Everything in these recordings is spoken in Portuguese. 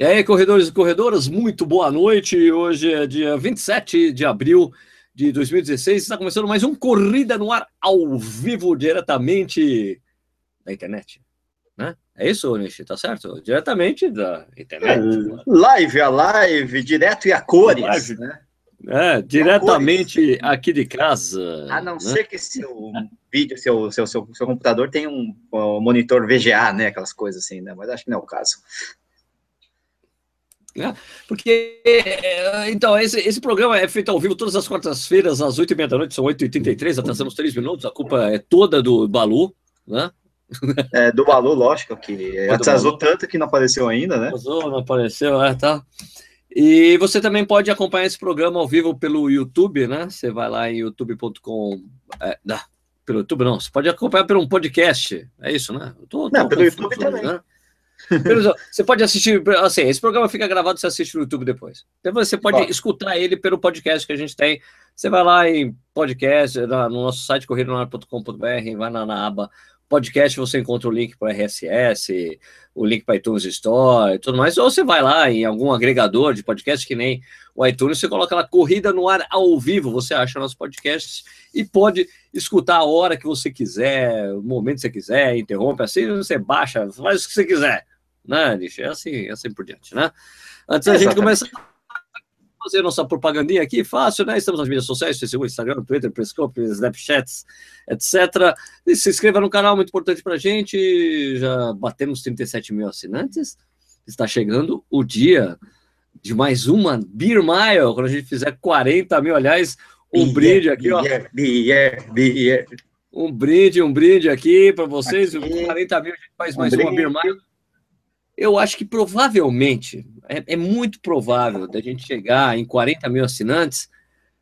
E aí, corredores e corredoras, muito boa noite. Hoje é dia 27 de abril de 2016. Está começando mais um Corrida no Ar ao vivo, diretamente da internet. Né? É isso, Nishi? Tá certo? Diretamente da internet. É, live a live, direto e a cores. Live. Né? É, diretamente aqui de casa. A não né? ser que seu vídeo, seu, seu, seu, seu computador tenha um, um, monitor VGA, né? Aquelas coisas assim, né? Mas acho que não é o caso. Né? Porque, é, então, esse, esse programa é feito ao vivo todas as quartas-feiras, às 8h30 da noite, são 8h33, atrasamos 3 minutos, a culpa é toda do Balu, né? É, do Balu, lógico, que atrasou tanto que não apareceu ainda, né? Atrasou, não apareceu, é, tá. E você também pode acompanhar esse programa ao vivo pelo YouTube, né? Você vai lá em youtube.com. É, não, pelo YouTube não, você pode acompanhar pelo um podcast, é isso, né? Tô, tô não, pelo YouTube também. Né? Você pode assistir, assim, esse programa fica gravado, você assiste no YouTube depois. Depois você pode escutar ele pelo podcast que a gente tem. Você vai lá em podcast, no nosso site corredonar.com.br, vai na, na aba podcast, você encontra o link para RSS, o link para iTunes Store e tudo mais. Ou você vai lá em algum agregador de podcast, que nem o iTunes, você coloca lá Corrida no Ar ao vivo, você acha nossos podcasts e pode escutar a hora que você quiser, o momento que você quiser, interrompe assim, você baixa, faz o que você quiser, né, Nish? É assim, é assim por diante, né? Antes da gente começar fazer nossa propagandinha aqui, fácil, né? Estamos nas mídias sociais, Facebook, Instagram, Twitter, Periscope, Snapchats, etc. E se inscreva no canal, muito importante para a gente. Já batemos 37 mil assinantes. Está chegando o dia de mais uma Beer Mile, quando a gente fizer 40 mil. Aliás, um beer, brinde aqui, beer, ó. Beer, beer. Um brinde, um brinde aqui para vocês. Aqui. 40 mil, a gente faz um mais brinde. uma Beer Mile. Eu acho que provavelmente, é, é muito provável da gente chegar em 40 mil assinantes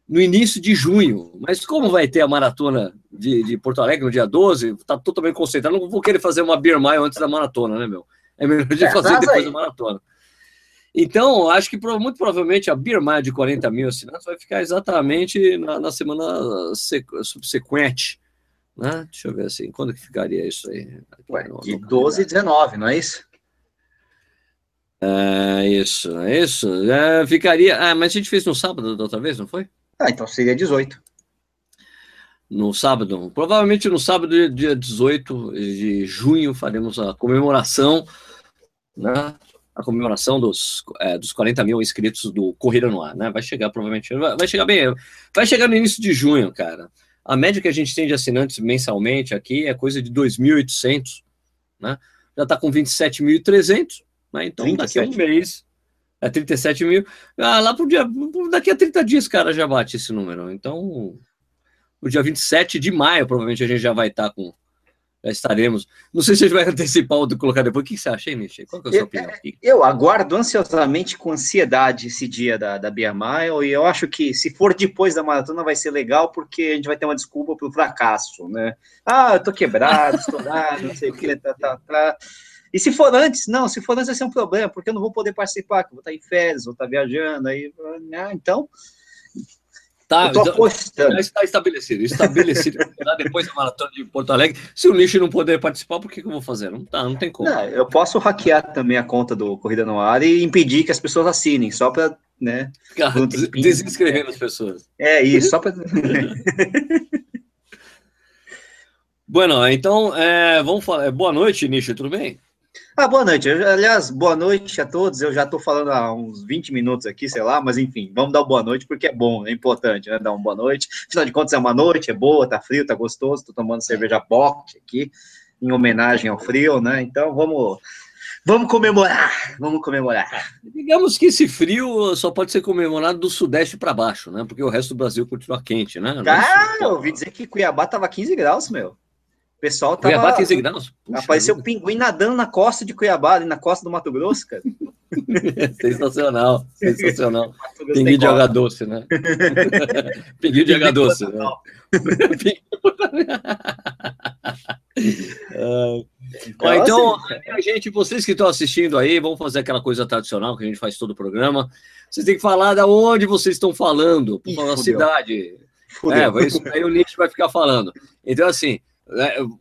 no início de junho. Mas como vai ter a maratona de, de Porto Alegre no dia 12, está totalmente concentrado. Não vou querer fazer uma Beer Mile antes da maratona, né, meu? É melhor de é, fazer depois aí. da maratona. Então, acho que muito provavelmente a Beer Mile de 40 mil assinantes vai ficar exatamente na, na semana subsequente. Né? Deixa eu ver assim, quando que ficaria isso aí? Ué, de 12 e 19, não é isso? É isso, é isso. É, ficaria. Ah, mas a gente fez no sábado da outra vez, não foi? Ah, então seria 18. No sábado, provavelmente no sábado, dia 18 de junho, faremos a comemoração, né? A comemoração dos, é, dos 40 mil inscritos do Corrida no Ar, né? Vai chegar, provavelmente. Vai, vai chegar bem. Vai chegar no início de junho, cara. A média que a gente tem de assinantes mensalmente aqui é coisa de 2.800, né? Já está com 27.300 né? Então, 37. daqui a um mês, é 37 mil. Ah, lá pro dia. Daqui a 30 dias, cara, já bate esse número. Então, no dia 27 de maio, provavelmente a gente já vai estar tá com. Já estaremos. Não sei se a gente vai antecipar ou colocar depois. O que você acha, hein, Nishi? Qual que é a sua eu, opinião? Eu aguardo ansiosamente, com ansiedade, esse dia da, da Bia Mile, e eu acho que se for depois da maratona vai ser legal, porque a gente vai ter uma desculpa pelo fracasso, né? Ah, eu tô quebrado, estourado, não sei o que, tá, tá, tá. E se for antes, não, se for antes vai ser um problema, porque eu não vou poder participar, que eu vou estar em férias, vou estar viajando, aí, né, então. Tá, então, está estabelecido. Estabelecido. depois da maratona de Porto Alegre. Se o nicho não puder participar, por que, que eu vou fazer? Não, tá, não tem como. Não, eu posso hackear também a conta do Corrida no Ar e impedir que as pessoas assinem, só para. Né, desinscrever as pessoas. É isso, só para. bueno, então, é, vamos falar. Boa noite, Nicho, tudo bem? Ah, boa noite. aliás, boa noite a todos. Eu já estou falando há uns 20 minutos aqui, sei lá, mas enfim, vamos dar boa noite porque é bom, é importante, né? Dar uma boa noite. Afinal de contas, é uma noite, é boa, tá frio, tá gostoso. Estou tomando cerveja Bock aqui, em homenagem ao frio, né? Então vamos. Vamos comemorar, vamos comemorar. Digamos que esse frio só pode ser comemorado do sudeste para baixo, né? Porque o resto do Brasil continua quente, né? Ah, eu ouvi dizer que Cuiabá tava 15 graus, meu. Pessoal tava. Cuiabá 15 graus? Puxa apareceu vida. pinguim nadando na costa de Cuiabá, ali na costa do Mato Grosso, cara. sensacional, sensacional. Pinguim de água doce, né? Pinguim de água doce. Né? então, então assim, gente, vocês que estão assistindo aí, vamos fazer aquela coisa tradicional que a gente faz todo o programa. Vocês têm que falar da onde vocês estão falando, por favor, cidade. Fudeu. É, isso aí o Nietzsche vai ficar falando. Então, assim,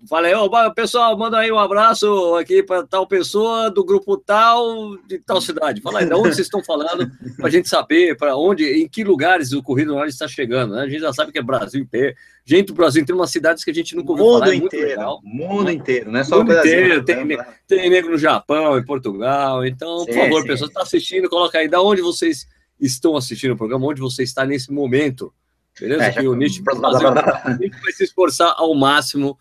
falei, ô, pessoal, manda aí um abraço aqui para tal pessoa do grupo tal de tal cidade. Fala aí, de onde vocês estão falando, para a gente saber para onde, em que lugares o Corrido Norte está chegando. Né? A gente já sabe que é Brasil inteiro. Gente do Brasil tem umas cidades que a gente nunca ouviu mundo falar. É inteiro, mundo inteiro, não é só mundo o Brasil. Inteiro, tem, né? tem negro no Japão, em Portugal. Então, sim, por favor, sim. pessoas, está assistindo, coloca aí, da onde vocês estão assistindo o programa, onde você está nesse momento. Beleza? É, que o Nietzsche vai se esforçar ao máximo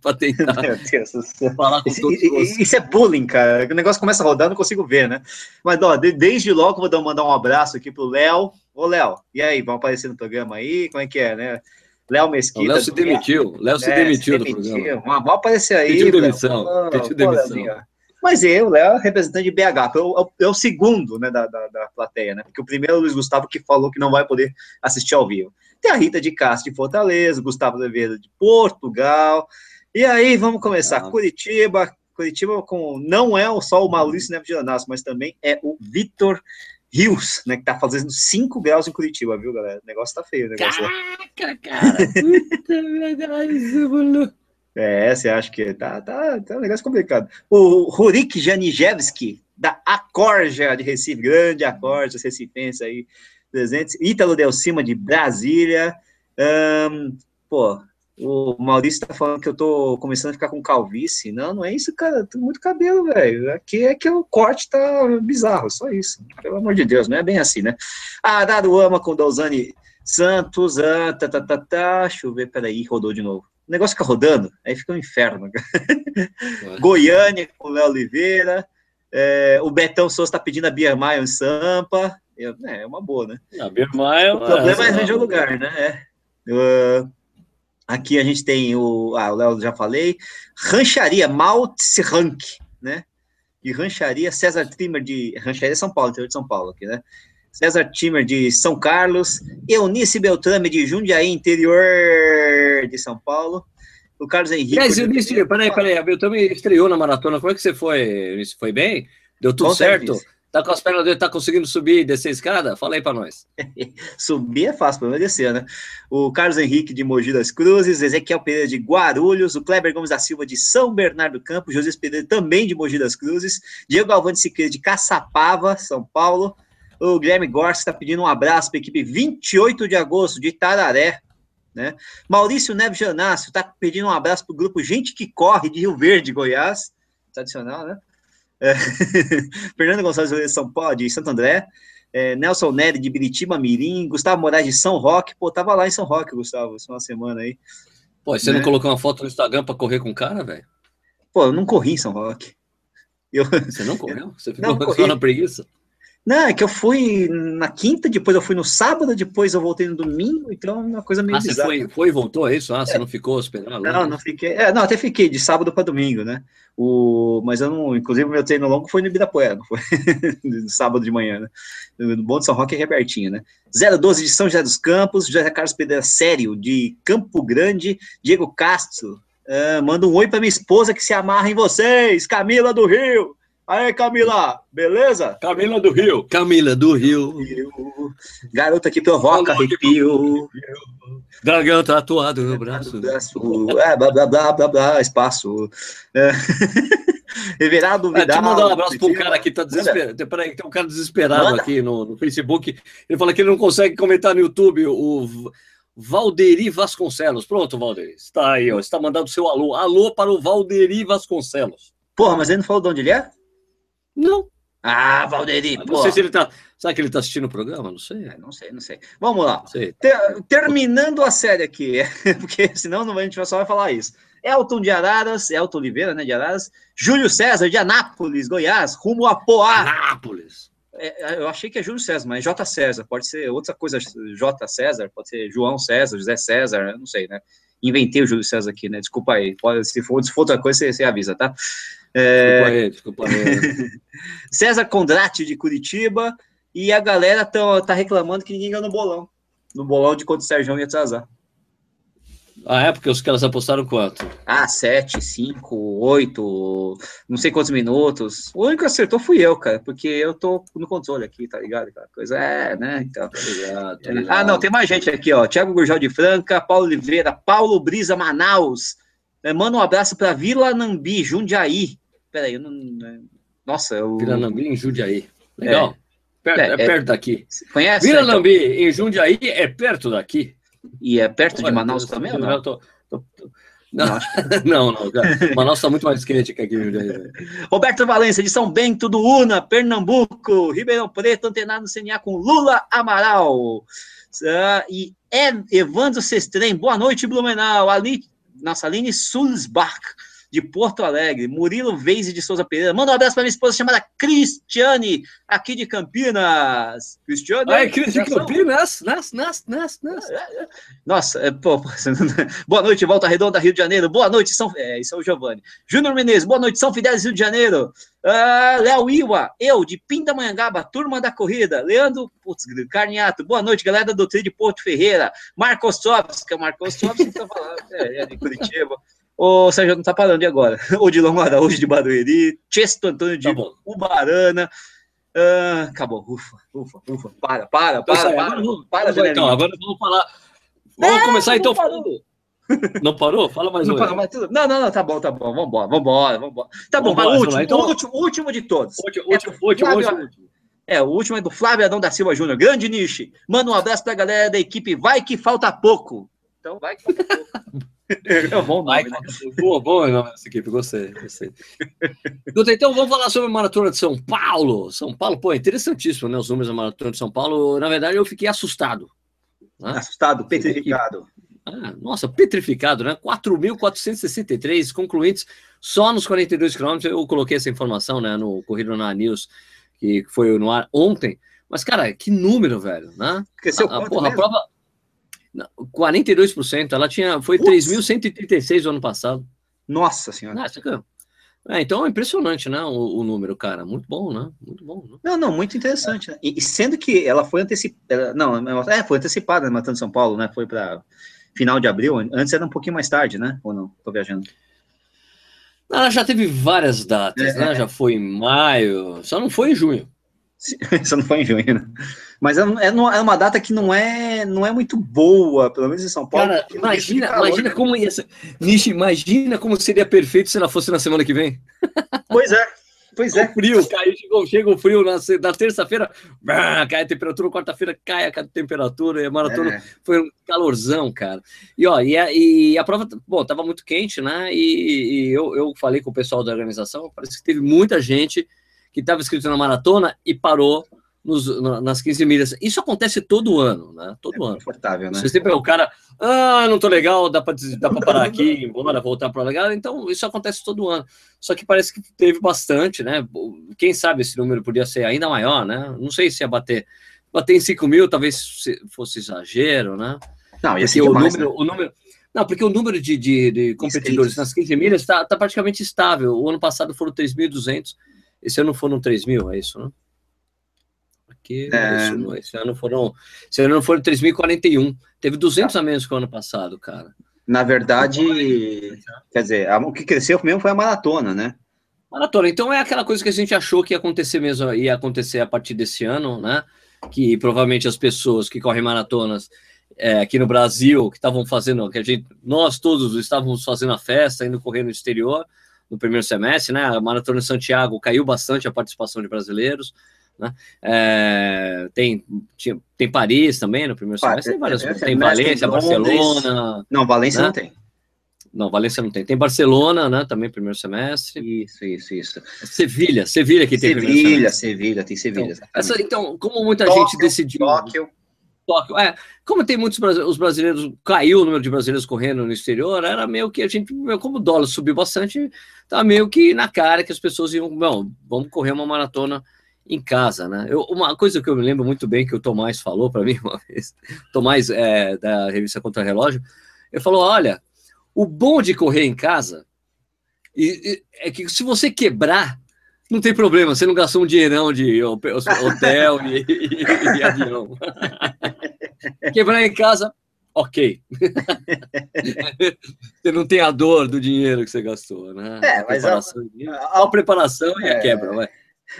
para tentar falar com todos isso, isso é bullying, cara. O negócio começa a rodar, não consigo ver, né? Mas, ó, desde logo vou mandar um abraço aqui pro Léo. Ô, Léo, e aí, vão aparecer no programa aí? Como é que é, né? Léo Mesquita. Léo se demitiu. Léo se, é, demitiu se demitiu do programa. Vão aparecer aí. Pediu demissão. Pediu demissão. Mas eu, Léo, representante de BH, é o segundo né, da, da, da, plateia, né? Porque o primeiro é o Luiz Gustavo que falou que não vai poder assistir ao vivo. Tem a Rita de Castro de Fortaleza, Gustavo Oliveira de Portugal. E aí, vamos começar. Ah. Curitiba, Curitiba com, não é só o Maurício Neves de Anasco, mas também é o Vitor Rios, né, que tá fazendo 5 graus em Curitiba, viu, galera? O negócio tá feio, o negócio Caraca, cara! Puta verdade, é, você acha que tá, tá, tá um negócio complicado. O Rurik Janijevski, da Acorja de Recife, grande Acorja, recifense aí, presentes. Ítalo Delcima, de Brasília. Um, pô, o Maurício tá falando que eu tô começando a ficar com calvície. Não, não é isso, cara. Tem muito cabelo, velho. Aqui é que o corte tá bizarro, só isso. Pelo amor de Deus, não é bem assim, né? Ah, Dado Ama com Dozani Santos. Ah, tá, tá, tá, tá. Deixa eu ver, peraí, rodou de novo. O negócio fica rodando, aí fica um inferno. Goiânia com o Léo Oliveira. É, o Betão Souza está pedindo a Bia Maia em Sampa. É, é uma boa, né? A Bia Maia, o problema é arranjar o lugar, né? É. Uh, aqui a gente tem o. Ah, o Léo já falei. Rancharia, Maltz Rank, né? E Rancharia, César Trimmer de. Rancharia São Paulo, interior de São Paulo aqui, né? César Timmer de São Carlos, Eunice Beltrame de Jundiaí, interior de São Paulo, o Carlos Henrique. Mas, Eunice, de... peraí, peraí, a Beltrame estreou na maratona, como é que você foi? Eunice, foi bem? Deu tudo Com certo? Serviço. Tá com as pernas dele, tá conseguindo subir e descer a escada? Fala aí para nós. subir é fácil, para descer, né? O Carlos Henrique de Mogi das Cruzes, Ezequiel Pereira de Guarulhos, o Kleber Gomes da Silva de São Bernardo do Campo, José Pereira também de Mogi das Cruzes, Diego Alvani Siqueira de Caçapava, São Paulo, o Guilherme Gorsi está pedindo um abraço para a equipe 28 de agosto de Tararé. Né? Maurício Neves Janácio está pedindo um abraço para o grupo Gente que Corre de Rio Verde, Goiás. Tradicional, né? É. Fernando Gonçalves de São Paulo, de Santo André. É, Nelson Nery de Biritiba Mirim. Gustavo Moraes de São Roque. Pô, tava lá em São Roque, Gustavo, essa uma semana aí. Pô, você né? não colocou uma foto no Instagram para correr com o cara, velho? Pô, eu não corri em São Roque. Eu... Você não correu? Você ficou não, na preguiça? Não, é que eu fui na quinta, depois eu fui no sábado, depois eu voltei no domingo, então é uma coisa meio ah, bizarra. você foi, foi e voltou, é isso? Ah, é. você não ficou hospedado? Não, não fiquei. É, não, até fiquei de sábado para domingo, né? O, mas eu não, inclusive, meu treino longo foi no Ibirapuera, não foi no sábado de manhã, né? No Bom de São Roque é Rebertinho, né? 012 de São José dos Campos, José Carlos Pedro Sério, de Campo Grande, Diego Castro, uh, manda um oi para minha esposa que se amarra em vocês, Camila do Rio. Aí, Camila, beleza? Camila do Rio. Camila do Rio. Garota que provoca arrepio. Dragão tatuado no braço. É, blá, blá, blá, blá, blá, espaço. É. Reverado Vidal. É, deixa eu mandar um abraço para um cara que está desesperado. Peraí, tem um cara desesperado Manda. aqui no, no, Facebook. Ele fala que ele não consegue comentar no YouTube o Valderi Vasconcelos. Pronto, Valderi. Está aí, ó. Está mandando seu alô. Alô para o Valderi Vasconcelos. Porra, mas ele não falou de onde ele é? Não. Ah, Valderi, Não sei se ele tá. Será que ele tá assistindo o programa? Não sei. É, não sei, não sei. Vamos lá. Ter, terminando a série aqui, porque senão não, a gente só vai falar isso. Elton de Araras, Elton Oliveira, né, de Araras. Júlio César de Anápolis, Goiás, rumo a Poá. Anápolis. É, é eu achei que é Júlio César, mas J. César, pode ser outra coisa, J. César, pode ser João César, José César, não sei, né? Inventei o Júlio César aqui, né? Desculpa aí. Pode, se, for, se for outra coisa, você, você avisa, tá? É... Desculpa aí, desculpa aí. César Condrati de Curitiba. E a galera tá, tá reclamando que ninguém ganhou no bolão. No bolão de quando o Sérgio ia atrasar. Ah, é? Porque os caras apostaram quanto? Ah, sete, cinco, oito, não sei quantos minutos. O único que acertou fui eu, cara, porque eu tô no controle aqui, tá ligado? Aquela coisa é, né? Então. Tá ligado, tá ligado. Ah, não, tem mais gente aqui, ó. Tiago Gurjal de Franca, Paulo Oliveira, Paulo Brisa Manaus. É, manda um abraço para Vila Nambi, Jundiaí. Peraí, eu não. Né? Nossa, eu. Vila Nambi em Jundiaí. Legal. É. Perto, é, é, é, perto daqui. Conhece? Vila então? Lambi, em Jundiaí, é perto daqui. E é perto Olha, de Manaus tô, também? Tô, não? Tô, tô, não, não, não, cara. Manaus está muito mais quente que aqui Jundiaí. Roberto Valença, de São Bento do Una, Pernambuco, Ribeirão Preto, antenado no CNA com Lula Amaral. Uh, e Evandro Sestrem, boa noite, Blumenau. Ali, nossa, Aline Sulzbach de Porto Alegre, Murilo Veize de Souza Pereira. Manda um abraço para minha esposa chamada Cristiane, aqui de Campinas. Cristiane. Ai, Cris de Campinas. Nas, nas, nas, nas. Nossa, é, pô, boa noite, Volta Redonda, Rio de Janeiro. Boa noite, São. É, isso é o Giovanni. Júnior Menezes, boa noite, São Fidélis, Rio de Janeiro. Uh, Léo Iwa, eu, de Pindamonhangaba, turma da corrida. Leandro putz, Carniato, boa noite, galera do Tri de Porto Ferreira. Marcos Sobs, que é o Marcos Sobs que tá falando, é, é de Curitiba. O Sérgio não tá parando de agora. O Dilon Araújo de Barueri, Chesto Antônio de tá Ubarana. Uh, acabou, ufa, ufa, ufa. Para, para, para, para. Agora, vamos, para, vamos, então, agora vamos falar. Vamos começar então falando. Não parou? Fala mais não, parou, tudo... não, não, não, tá bom, tá bom. Vambora, vambora, vambora. Tá bom, vai, último, então... último, último de todos. Último, último, é, último, Flávio... último. É, o último é do Flávio Adão da Silva Júnior. Grande niche. Manda um abraço pra galera da equipe Vai Que Falta Pouco. Então, vai pouco. É um bom nome, né? Boa, bom nome dessa equipe, gostei, gostei. Então vamos falar sobre a Maratona de São Paulo. São Paulo, pô, interessantíssimo, né? Os números da Maratona de São Paulo. Na verdade, eu fiquei assustado. Né? Assustado, petrificado. Ah, nossa, petrificado, né? 4.463 concluintes só nos 42 quilômetros. Eu coloquei essa informação, né, no Corrido na News, que foi no ar ontem. Mas, cara, que número, velho, né? Cresceu a, a, porra, a prova 42%. Ela tinha. Foi 3.136 no ano passado. Nossa senhora. Ah, é, então é impressionante, né? O, o, número, cara. Muito bom, né? Muito bom. Né? Não, não, muito interessante. Né? E, sendo que ela foi antecipada. Não, é, foi antecipada Matando São Paulo, né? Foi para final de abril. Antes era um pouquinho mais tarde, né? Ou não? Tô viajando. Ela já teve várias datas, é, né? É. Já foi em maio, só não foi em junho. Só não foi em junho, né? Mas é, é, é, uma data que não é, não é muito boa, pelo menos em São Paulo. Cara, imagina, calor, imagina né? como ia ser. Nishi, imagina como seria perfeito se ela fosse na semana que vem. Pois é. Pois é. O frio, cai, chega, chega o frio na, na terça-feira, cai a temperatura, quarta-feira cai a temperatura, e a maratona é. foi um calorzão, cara. E ó, e a, e a prova, bom, tava muito quente, né? E, e eu, eu falei com o pessoal da organização, parece que teve muita gente que estava inscrito na maratona e parou nos, nas 15 milhas. Isso acontece todo ano, né? Todo é ano. Confortável, né? Você sempre é o cara, ah, não tô legal, dá para dá pra parar aqui, embora voltar para legal. Então, isso acontece todo ano. Só que parece que teve bastante, né? Quem sabe esse número podia ser ainda maior, né? Não sei se ia bater. Bater em 5 mil talvez fosse exagero, né? Não, ia ser o número, né? o número. Não, porque o número de, de, de competidores nas 15 milhas está tá praticamente estável. O ano passado foram 3.200, esse ano foram 3 mil, é isso, né? Porque é... isso, esse ano foram, esse ano foram 3.041. Teve 200 tá. a menos que o ano passado, cara. Na verdade, quer dizer, o que cresceu mesmo foi a maratona, né? Maratona. Então é aquela coisa que a gente achou que ia acontecer mesmo, ia acontecer a partir desse ano, né? Que provavelmente as pessoas que correm maratonas é, aqui no Brasil, que estavam fazendo, que a gente, nós todos estávamos fazendo a festa, indo correr no exterior no primeiro semestre, né? A maratona de Santiago caiu bastante a participação de brasileiros. Né? É, tem, tem Paris também no primeiro semestre, tem várias, é, tem Valência, Barcelona. Não, Valência né? não tem. Não, Valência não tem. Tem Barcelona, né? Também primeiro semestre. Isso, isso, isso. Sevilha, Sevilha que tem Sevilha, Sevilha, tem Sevilha. Então, essa, então como muita Tóquio, gente decidiu. Tóquio. Tóquio. É, como tem muitos os brasileiros, caiu o número de brasileiros correndo no exterior, era meio que a gente, como o dólar subiu bastante, tá meio que na cara que as pessoas iam, bom, vamos correr uma maratona em casa, né? Eu, uma coisa que eu me lembro muito bem que o Tomás falou para mim uma vez, Tomás é, da revista Contra Relógio, ele falou: olha, o bom de correr em casa e, e, é que se você quebrar, não tem problema, você não gastou um dinheirão de hotel e, e, e avião. quebrar em casa, ok. você não tem a dor do dinheiro que você gastou, né? É, mas a, a, a, preparação é, e a quebra, vai.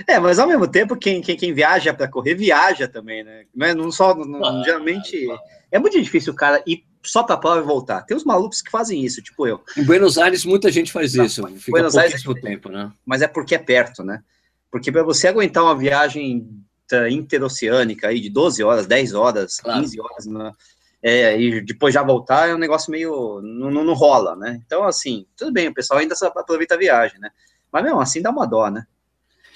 É, mas ao mesmo tempo, quem, quem, quem viaja para correr, viaja também, né? Não, é, não só, não, ah, geralmente, ah, é muito difícil o cara ir só para a prova e voltar. Tem uns malucos que fazem isso, tipo eu. Em Buenos Aires, muita gente faz isso. Fica Buenos Aires é, tempo, né? Mas é porque é perto, né? Porque para você aguentar uma viagem interoceânica aí de 12 horas, 10 horas, claro. 15 horas, né? É, e depois já voltar é um negócio meio. Não, não, não, rola, né? Então, assim, tudo bem, o pessoal ainda aproveita a viagem, né? Mas mesmo assim dá uma dó, né?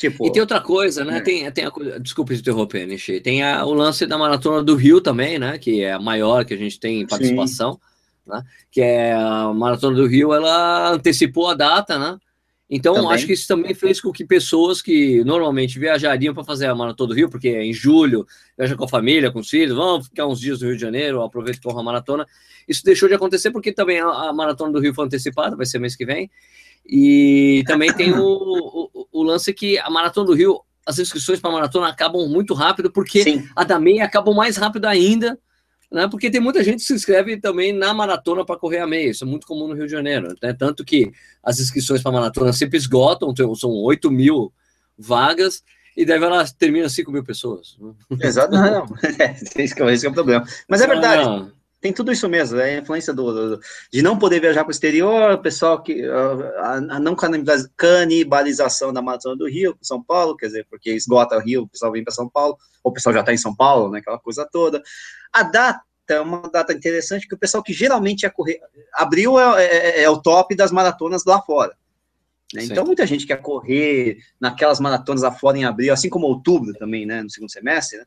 Tipo, e tem outra coisa, né? É. Tem, tem a coisa, desculpa interromper, Nishi. Tem a, o lance da maratona do Rio também, né? Que é a maior que a gente tem em participação, né? Que é a maratona do Rio, ela antecipou a data, né? Então, também. acho que isso também fez com que pessoas que normalmente viajariam para fazer a Maratona do Rio, porque é em julho, viaja com a família, com os filhos, vão ficar uns dias no Rio de Janeiro, aproveita e corra a maratona. Isso deixou de acontecer porque também a, a Maratona do Rio foi antecipada, vai ser mês que vem. E também tem o, o, o lance que a Maratona do Rio, as inscrições para a maratona acabam muito rápido, porque Sim. a da meia acabam mais rápido ainda, né? Porque tem muita gente que se inscreve também na maratona para correr a meia. Isso é muito comum no Rio de Janeiro. Né? Tanto que as inscrições para maratona sempre esgotam, são 8 mil vagas, e daí ela termina 5 mil pessoas. Exato, não, não. É, esse, é, esse é o problema. Mas é verdade. Não tem tudo isso mesmo, é a influência do, do de não poder viajar para o exterior, o pessoal que a, a, não canibalização da maratona do Rio, São Paulo, quer dizer, porque esgota o Rio, o pessoal vem para São Paulo, ou o pessoal já está em São Paulo, né, aquela coisa toda. A data é uma data interessante que o pessoal que geralmente ia correr, abril é, é, é, é o top das maratonas lá fora. Né? Então, muita gente quer correr naquelas maratonas lá fora em abril, assim como outubro também, né, no segundo semestre, né?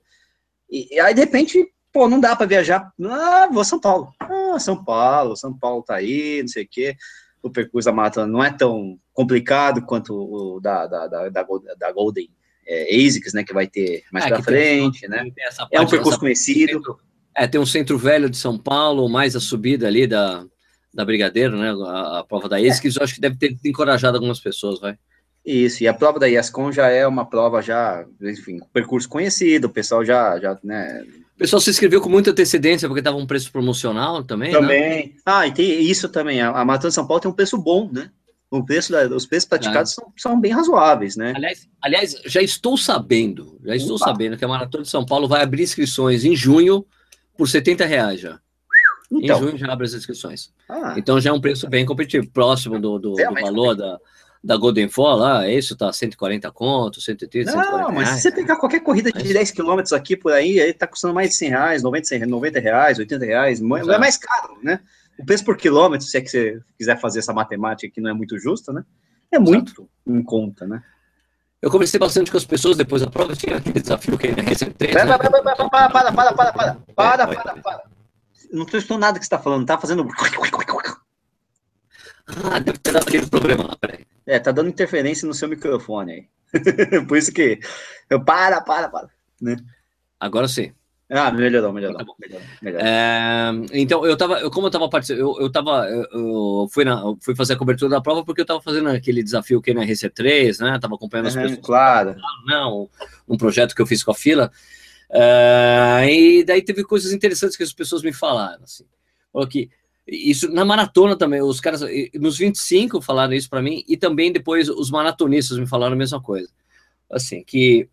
E, e aí, de repente, pô, não dá para viajar. Ah, vou a São Paulo. Ah, São Paulo, São Paulo tá aí, não sei o quê. O percurso da maratona não é tão complicado quanto o da, da, da, da, da Golden é, ASICS, né, que vai ter mais é, para frente, tem, né? Tem é um percurso conhecido. Centro, é, tem um centro velho de São Paulo, mais a subida ali da, da Brigadeiro, né, a, a prova da ASICS, é. eu acho que deve ter encorajado algumas pessoas, vai. Isso, e a prova da IASCOM já é uma prova já, enfim, percurso conhecido, o pessoal já, já né, o pessoal se inscreveu com muita antecedência porque estava um preço promocional também. Né? Também. Né? Ah, e tem isso também. A, a Maratona de São Paulo tem um preço bom, né? O preço da, os preços praticados é. são, são bem razoáveis, né? Aliás, aliás, já estou sabendo, já estou Opa. sabendo que a Maratona de São Paulo vai abrir inscrições em junho por 70 reais já. Então. Em junho já abre as inscrições. Ah. Então já é um preço bem competitivo, próximo do, do, do valor da, da Golden Fall lá, isso tá 140 conto, 130, Não, 140 mas reais, se você pegar qualquer corrida de 10 km aqui por aí, aí tá custando mais de 100 reais, 90, 90 reais, 80 reais, não é mais caro, né? O preço por quilômetro, se é que você quiser fazer essa matemática que não é muito justa, né? É muito Exato. em conta, né? Eu conversei bastante com as pessoas depois da prova, tinha aquele desafio que ele recebeu. Para, para, para, para, para, para, para, para, para, para, para. Não estou nada que você está falando, tá fazendo... Ah, deve ter dado aquele problema lá, peraí. É, tá dando interferência no seu microfone aí. Por isso que eu para, para, para. Né? Agora sim. Ah, melhorou, melhorou. Tá melhorou, melhorou. É, então, eu tava, eu, como eu tava participando, eu, eu tava, eu, eu fui, na, eu fui fazer a cobertura da prova porque eu tava fazendo aquele desafio que na RC3, né? Tava acompanhando as uhum, pessoas. Claro. Não, um projeto que eu fiz com a fila. Uh, e daí teve coisas interessantes que as pessoas me falaram, assim. Falou que isso na maratona também, os caras, nos 25 falaram isso para mim, e também depois os maratonistas me falaram a mesma coisa. Assim, que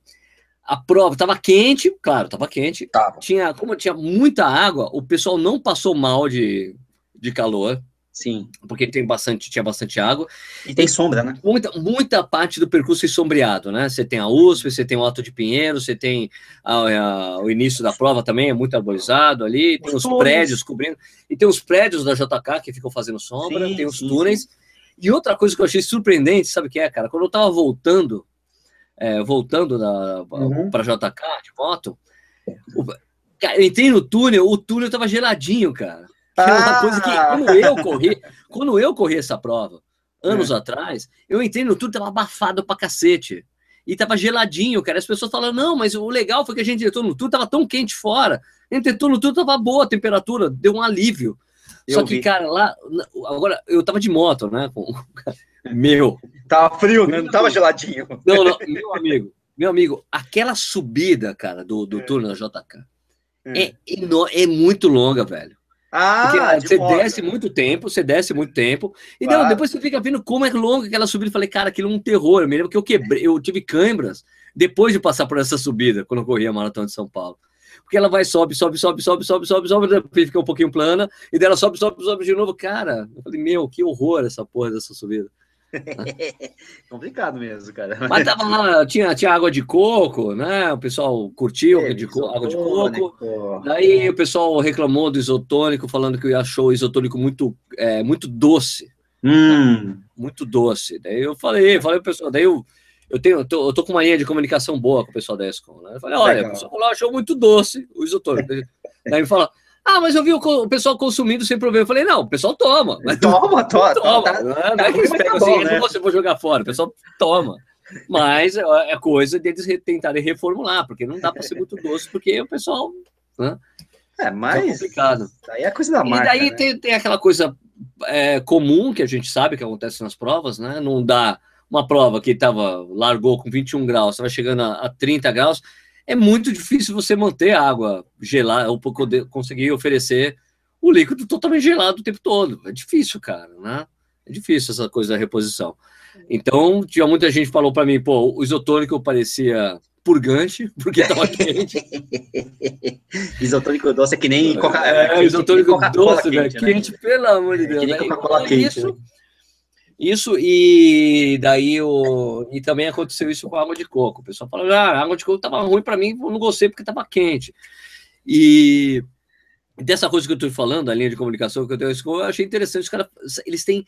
a prova estava quente, claro, estava quente. Tava. Tinha, como tinha muita água, o pessoal não passou mal de, de calor. Sim. Porque tem bastante, tinha bastante água. E tem sombra, né? Muita, muita parte do percurso é sombreado, né? Você tem a USP, você tem o Alto de Pinheiro, você tem a, a, o início da prova também, é muito arborizado ali, tem os, os prédios cobrindo. E tem os prédios da JK que ficam fazendo sombra, sim, tem os sim, túneis. Sim. E outra coisa que eu achei surpreendente, sabe o que é, cara? Quando eu tava voltando, é, voltando uhum. para JK de moto, o, cara, eu entrei no túnel, o túnel tava geladinho, cara. É uma coisa que, quando ah! eu corri, quando eu corri essa prova, anos é. atrás, eu entrei no túnel, tava abafado pra cacete. E tava geladinho, cara. As pessoas falam, não, mas o legal foi que a gente entrou no túnel, tava tão quente fora. A gente entrou no túnel, tava boa a temperatura, deu um alívio. Eu Só que, vi. cara, lá, agora, eu tava de moto, né? Com, meu. Tava frio, né? Não tava geladinho. Não, não, meu amigo, meu amigo, aquela subida, cara, do, do é. túnel da JK é, é, é muito longa, velho. Ah, você moto. desce muito tempo, você desce muito tempo, e claro. depois você fica vendo como é longa aquela subida. Eu falei, cara, aquilo é um terror. Eu me lembro que eu quebrei, eu tive câimbras depois de passar por essa subida, quando eu corri a Maratona de São Paulo. Porque ela vai, sobe, sobe, sobe, sobe, sobe, sobe, sobe, depois fica um pouquinho plana, e dela sobe, sobe, sobe de novo. Cara, eu falei, meu, que horror essa porra dessa subida. Complicado mesmo, cara. Mas tava lá, tinha, tinha água de coco, né? O pessoal curtiu é, de co água de coco. Daí o pessoal reclamou do isotônico, falando que achou o isotônico muito, é, muito doce. Hum. Muito doce. Daí eu falei, falei pro pessoal, daí eu, eu, tenho, eu tô, eu tô com uma linha de comunicação boa com o pessoal da ESCOM. Né? Eu falei, olha, Legal. o pessoal achou muito doce o isotônico. daí me fala, ah, mas eu vi o, pessoal consumindo sem problema. Eu falei, não, o pessoal toma. Mas toma, toma. toma. Tá, não, é, não é que eles pegam tá assim, né? você vou jogar fora. O pessoal toma. Mas é, coisa deles tentarem reformular, porque não dá para ser muito doce, porque o pessoal. Né? É, mas. É complicado. Aí é coisa da marca. E daí né? tem, tem aquela coisa é, comum que a gente sabe que acontece nas provas, né? Não dá uma prova que tava, largou com 21 graus, vai chegando a, a 30 graus é muito difícil você manter a água gelada ou conseguir oferecer o líquido totalmente gelado o tempo todo. É difícil, cara, né? É difícil essa coisa da reposição. Então, tinha muita gente que falou para mim, pô, o isotônico parecia purgante, porque estava quente. isotônico doce é que nem coca É, é isotônico doce, velho, quente, né? quente, pelo amor de Deus. É que nem né? Coca-Cola quente. Isso, né? Isso e daí o e também aconteceu isso com a água de coco. O pessoal falou: "Ah, a água de coco estava ruim para mim, eu não gostei porque estava quente". E dessa coisa que eu estou falando, a linha de comunicação que eu tenho, eu achei interessante. Os caras, eles têm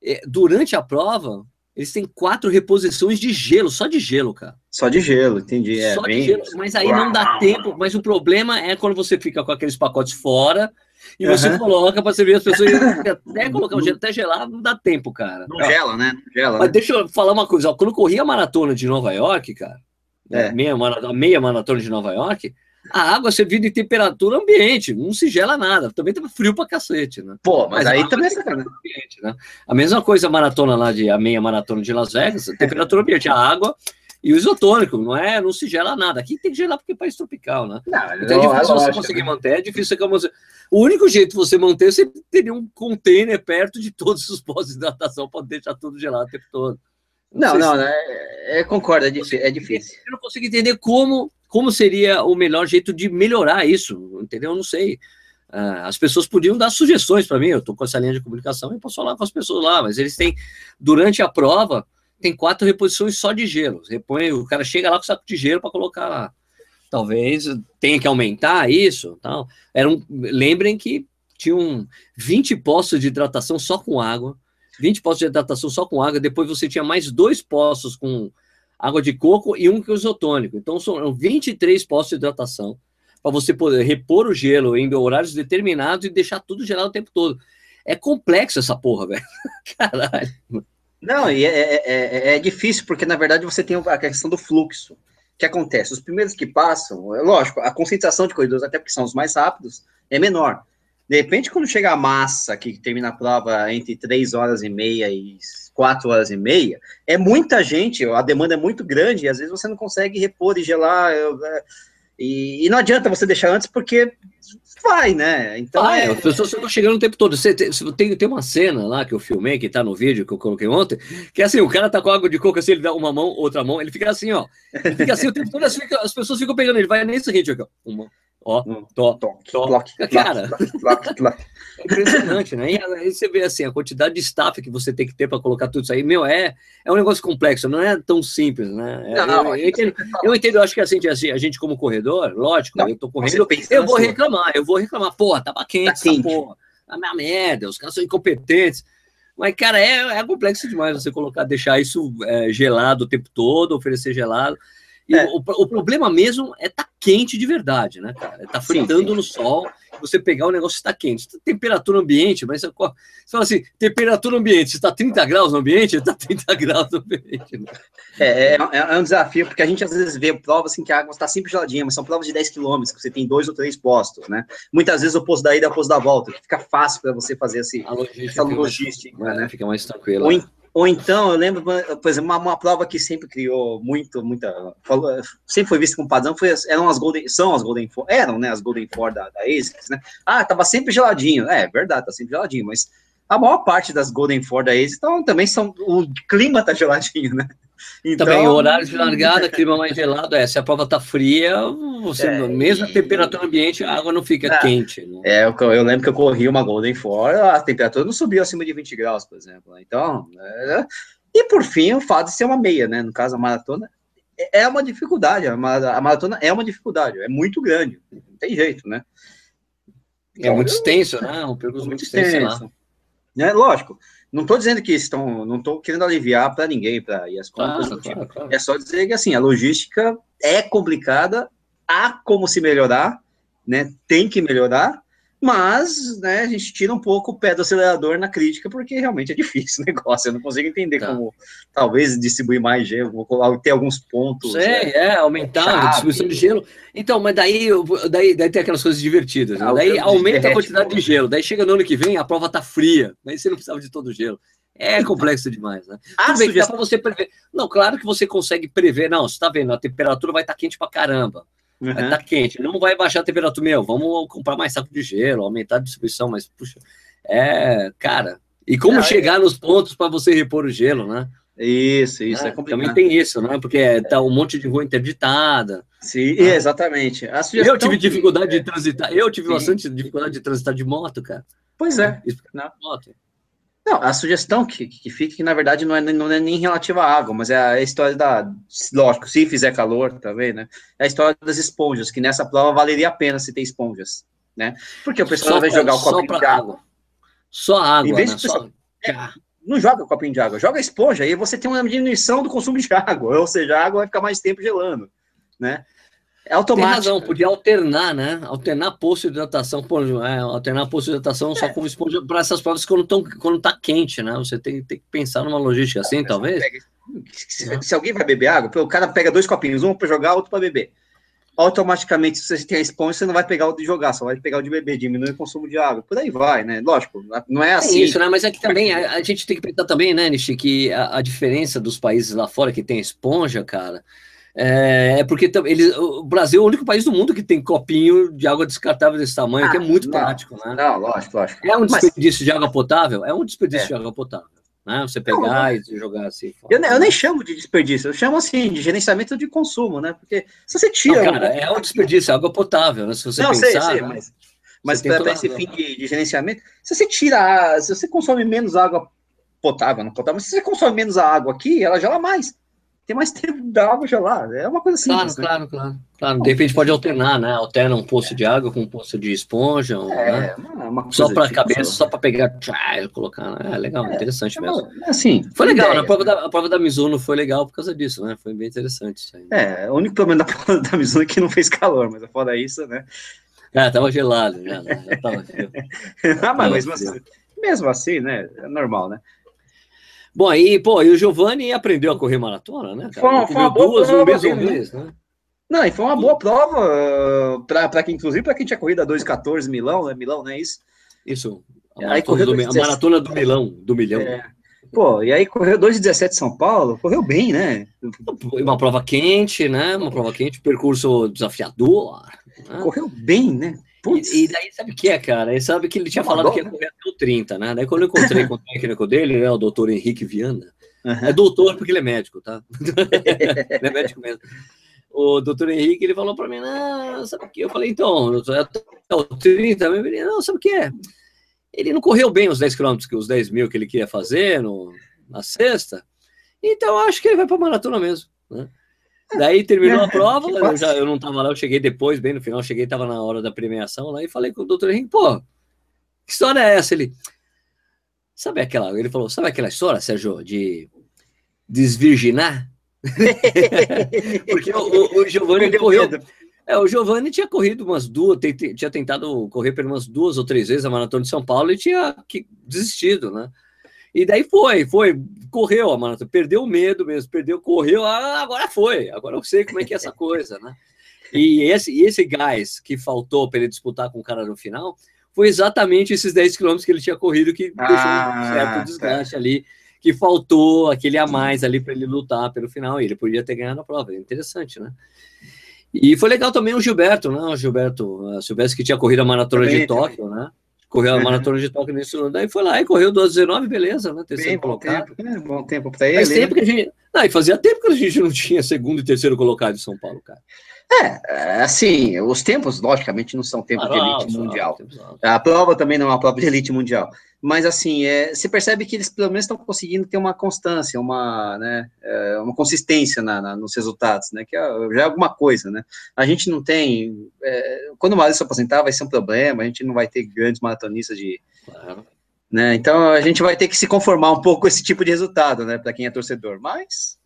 é, durante a prova, eles têm quatro reposições de gelo, só de gelo, cara. Só de gelo, entendi. É, só bem... de gelo, mas aí não dá tempo. Mas o problema é quando você fica com aqueles pacotes fora e uhum. você coloca para servir as pessoas. até colocar o gelo até gelado não dá tempo, cara. Não gela, né? Não gela, Mas né? deixa eu falar uma coisa. Ó, quando eu corri a maratona de Nova York, cara, né, é. meia, maratona, meia maratona de Nova York, a água servida em temperatura ambiente, não se gela nada. Também tava frio pra cacete, né? Pô, mas, mas aí também é sacanagem. Né? A mesma coisa a maratona lá de a meia maratona de Las Vegas, temperatura ambiente, a água e o isotônico, não é? Não se gela nada. Aqui tem que gelar porque é país tropical, né? Não, então é difícil você conseguir né? manter, é difícil você. O único jeito de você manter, é você teria um container perto de todos os postos de hidratação para deixar tudo gelado o tempo todo. Não, não, não é, é, concordo, é difícil, é difícil. Eu não consigo entender como, como seria o melhor jeito de melhorar isso, entendeu? Eu não sei. Uh, as pessoas podiam dar sugestões para mim, eu estou com essa linha de comunicação e posso falar com as pessoas lá, mas eles têm, durante a prova, tem quatro reposições só de gelo. Repõe, o cara chega lá com saco de gelo para colocar lá. Talvez tenha que aumentar isso. Tal. Era um, lembrem que tinham 20 postos de hidratação só com água, 20 postos de hidratação só com água, depois você tinha mais dois postos com água de coco e um com isotônico. Então são 23 postos de hidratação para você poder repor o gelo em horários determinados e deixar tudo gelado o tempo todo. É complexo essa porra, velho. Caralho. Não, e é, é, é, é, difícil, porque na verdade você tem a questão do fluxo. O que acontece? Os primeiros que passam, é lógico, a concentração de corredores, até porque são os mais rápidos, é menor. De repente, quando chega a massa, que termina a prova entre 3 horas e meia e 4 horas e meia, é muita gente, a demanda é muito grande, e às vezes você não consegue repor e gelar. É, e, e não adianta você deixar antes, porque vai, né? Então ah, é... as pessoas estão chegando o tempo todo. Você tem, tem, tem uma cena lá que eu filmei, que tá no vídeo que eu coloquei ontem, que é assim, o cara tá com água de coco, assim, ele dá uma mão, outra mão, ele fica assim, ó. Ele fica assim o tempo todo, as pessoas ficam pegando ele, vai nesse ritmo aqui, ó. Uma, Ó, hum, to, to, cara, é impressionante, né? E aí você vê assim, a quantidade de staff que você tem que ter para colocar tudo isso aí, meu, é, é um negócio complexo, não é tão simples, né? É, não, eu, eu, entendo, eu entendo, eu acho que assim, a gente como corredor, lógico, não, eu tô correndo, eu vou reclamar, eu vou reclamar, porra, tava quente, tá quente. porra, a minha merda, os caras são incompetentes. Mas, cara, é, é complexo demais você colocar, deixar isso é, gelado o tempo todo, oferecer gelado. É. o, o, problema mesmo é tá quente de verdade, né, cara? Tá fritando sim, sim. no sol, você pegar o negócio está quente. Temperatura ambiente, mas você, fala assim, temperatura ambiente, está 30 graus no ambiente, está 30 graus no ambiente. Né? É, é, é, um desafio, porque a gente às vezes vê provas assim que a água está sempre geladinha, mas são provas de 10 quilômetros, que você tem dois ou três postos, né? Muitas vezes o posto da ida é o posto da volta, que fica fácil para você fazer esse, a logística, essa logística, mais, né? Fica mais tranquilo. Ou, Ou então, eu lembro, por exemplo, uma, uma prova que sempre criou muito, muita. Sempre foi vista como padrão, foi, eram as Golden. São as Golden Four, eram, né? As Golden Four da, da ASICS, né? Ah, tava sempre geladinho. É, verdade, tá sempre geladinho, mas a maior parte das Golden Four da ASICS então, também são. O clima tá geladinho, né? Então, Também horário de largada, clima mais gelado, é, se a prova tá fria, você, é, mesmo a temperatura ambiente, a água não fica é, quente. Né? É, eu, eu, lembro que eu corri uma Golden Four, a temperatura não subiu acima de 20 graus, por exemplo. Né? Então, é, e por fim, o fato de ser uma meia, né? No caso, a maratona é, é uma dificuldade, a maratona é uma dificuldade, é muito grande, não tem jeito, né? Então, é muito extenso, né? Um percurso muito extenso. extenso. Né? Lógico, não estou dizendo que estão, não estou querendo aliviar para ninguém, para ir as contas. Claro, claro, claro. É só dizer que assim, a logística é complicada, há como se melhorar, né? Tem que melhorar, mas né, a gente tira um pouco o pé do acelerador na crítica, porque realmente é difícil o negócio. Eu não consigo entender tá. como talvez distribuir mais gelo, ter alguns pontos. Sei, né, é, aumentar chave. a distribuição de gelo. Então, mas daí, daí, daí tem aquelas coisas divertidas. Né? Ah, daí aumenta a quantidade de gelo. Daí chega no ano que vem, a prova tá fria. Daí você não precisava de todo o gelo. É complexo demais, né? Ah, Tudo bem, sugestão... dá para você prever. Não, claro que você consegue prever. Não, você está vendo, a temperatura vai estar tá quente para caramba. Uhum. Vai estar tá quente. Não vai baixar a temperatura, meu. Vamos comprar mais saco de gelo, aumentar a distribuição, mas, puxa, é, cara. E como Não, chegar é... nos pontos para você repor o gelo, né? Isso, isso, é, é complicado. Também tem isso, né? Porque tá um monte de rua interditada. Sim, ah. exatamente. Eu tive dificuldade de transitar, eu tive Sim. bastante dificuldade de transitar de moto, cara. Pois é. Isso, moto. Não, a sugestão que, que fica que, na verdade, não é, não é nem relativa à água, mas é a história da. Lógico, se fizer calor também, né? É a história das esponjas, que nessa prova valeria a pena se ter esponjas, né? Porque o pessoal só vai jogar o copinho de água. Só água. Em vez né? de pessoal, é, não joga o copinho de água, joga a esponja, aí você tem uma diminuição do consumo de água, ou seja, a água vai ficar mais tempo gelando, né? É automático. Tem razão, podia alternar, né? Alternar posto de hidratação, pô, é, alternar posto de hidratação é. só com esponja para essas provas quando, tão, quando tá quente, né? Você tem, tem que pensar numa logística assim, talvez. Pega, se, se, alguém vai beber água, o cara pega dois copinhos, um para jogar, outro para beber. Automaticamente, se você tem a esponja, você não vai pegar o de jogar, só vai pegar o de beber, diminui o consumo de água. Por aí vai, né? Lógico, não é assim. É isso, né? Mas é que também a, a gente tem que pensar também, né, Nishi, que a, a diferença dos países lá fora que tem esponja, cara é, é porque ele, o Brasil é o único país do mundo que tem copinho de água descartável desse tamanho, ah, que é muito não, prático, né? Não, lógico, lógico. É um desperdício Mas... de água potável? É um desperdício é. de água potável. Né? Você pegar não, e jogar assim. Eu, eu, nem chamo de desperdício, eu chamo assim de gerenciamento de consumo, né? Porque se você tira. Não, cara, é um desperdício, é água potável, né? Se você não, pensar. Sei, sei, né? mas, mas para esse fim de, de, gerenciamento, se você tira, se você consome menos água potável, não potável, se você consome menos a água aqui, ela gela mais tem mais tempo da água gelar. É uma coisa simples. Claro, né? claro, claro, claro. De repente pode alternar, né? Alterna um poço de água com um poço de esponja. É, né? uma, uma só para tipo cabeça, só para pegar, tchá, colocar. Né? É legal, é, interessante é, mesmo. Assim, foi legal, né? a, prova da, a prova da Mizuno foi legal por causa disso, né? Foi bem interessante isso aí. É, o único problema da prova da Mizuno é que não fez calor, mas fora isso, né? Ah, tava gelado já, né? Já tava ah, mas mesmo assim, mesmo assim, né? É normal, né? Bom, aí, pô, e o Giovanni aprendeu a correr maratona, né? Cara? Foi, uma, foi uma boa duas prova, mês mês, né? Não, e foi uma boa prova, para quem, inclusive, para quem tinha corrido a 2,14 Milão, né? Milão, não é isso? Isso. A maratona, do, a maratona do Milão, do Milhão. É. Pô, e aí correu 2,17 São Paulo, correu bem, né? Uma prova quente, né? Uma prova quente, percurso desafiador. Né? Correu bem, né? E, e, daí sabe o que é, cara? Ele sabe que ele tinha falado que ia correr até o 30, né? Daí quando eu encontrei com o técnico dele, né, o doutor Henrique Viana, uhum. é doutor porque ele é médico, tá? ele é médico mesmo. O doutor Henrique, ele falou para mim, não, sabe o que? Eu falei, então, até o 30, ele, não, sabe o que é? Ele não correu bem os 10 quilômetros, os 10 mil que ele queria fazer no, na sexta, então acho que ele vai para maratona mesmo, né? Daí terminou a prova, eu, já, eu não tava lá, eu cheguei depois, bem no final, cheguei, tava na hora da premiação lá e falei com o doutor Henrique, pô, que história é essa? Ele, sabe aquela, ele falou, sabe aquela história, Sérgio, de desvirginar? Porque o, o, o Giovanni correu, é, o Giovanni tinha corrido umas duas, tinha tentado correr por umas duas ou três vezes a Maratona de São Paulo e tinha desistido, né? E daí foi, foi, correu a maratona, perdeu o medo mesmo, perdeu, correu, ah, agora foi, agora eu sei como é que é essa coisa, né? E esse, esse gás que faltou para ele disputar com o cara no final foi exatamente esses 10 quilômetros que ele tinha corrido que ah, deixou um certo tá. desgaste tá. ali, que faltou aquele a mais ali para ele lutar pelo final, e ele podia ter ganhado a prova. Interessante, né? E foi legal também o Gilberto, né? O Gilberto Silvestre que tinha corrido a maratona também, de Tóquio, também. né? Correu a uhum. maratona de Tóquio nisso, daí foi lá e correu 2,19, beleza, né? Terceiro Bem, colocado. Tempo, né? Bom tempo para ele. Faz tempo que a gente. Não, e fazia tempo que a gente não tinha segundo e terceiro colocado em São Paulo, cara. É, assim, os tempos, logicamente, não são tempos ah, de elite não, mundial. Não, a prova também não é uma prova de elite mundial. Mas, assim, é, você percebe que eles, pelo menos, estão conseguindo ter uma constância, uma, né, é, uma consistência na, na, nos resultados, né? Que é, já é alguma coisa, né? A gente não tem... É, quando o Mário se aposentar, vai ser um problema, a gente não vai ter grandes maratonistas de... Claro. Né? Então, a gente vai ter que se conformar um pouco com esse tipo de resultado, né? Para quem é torcedor. Mas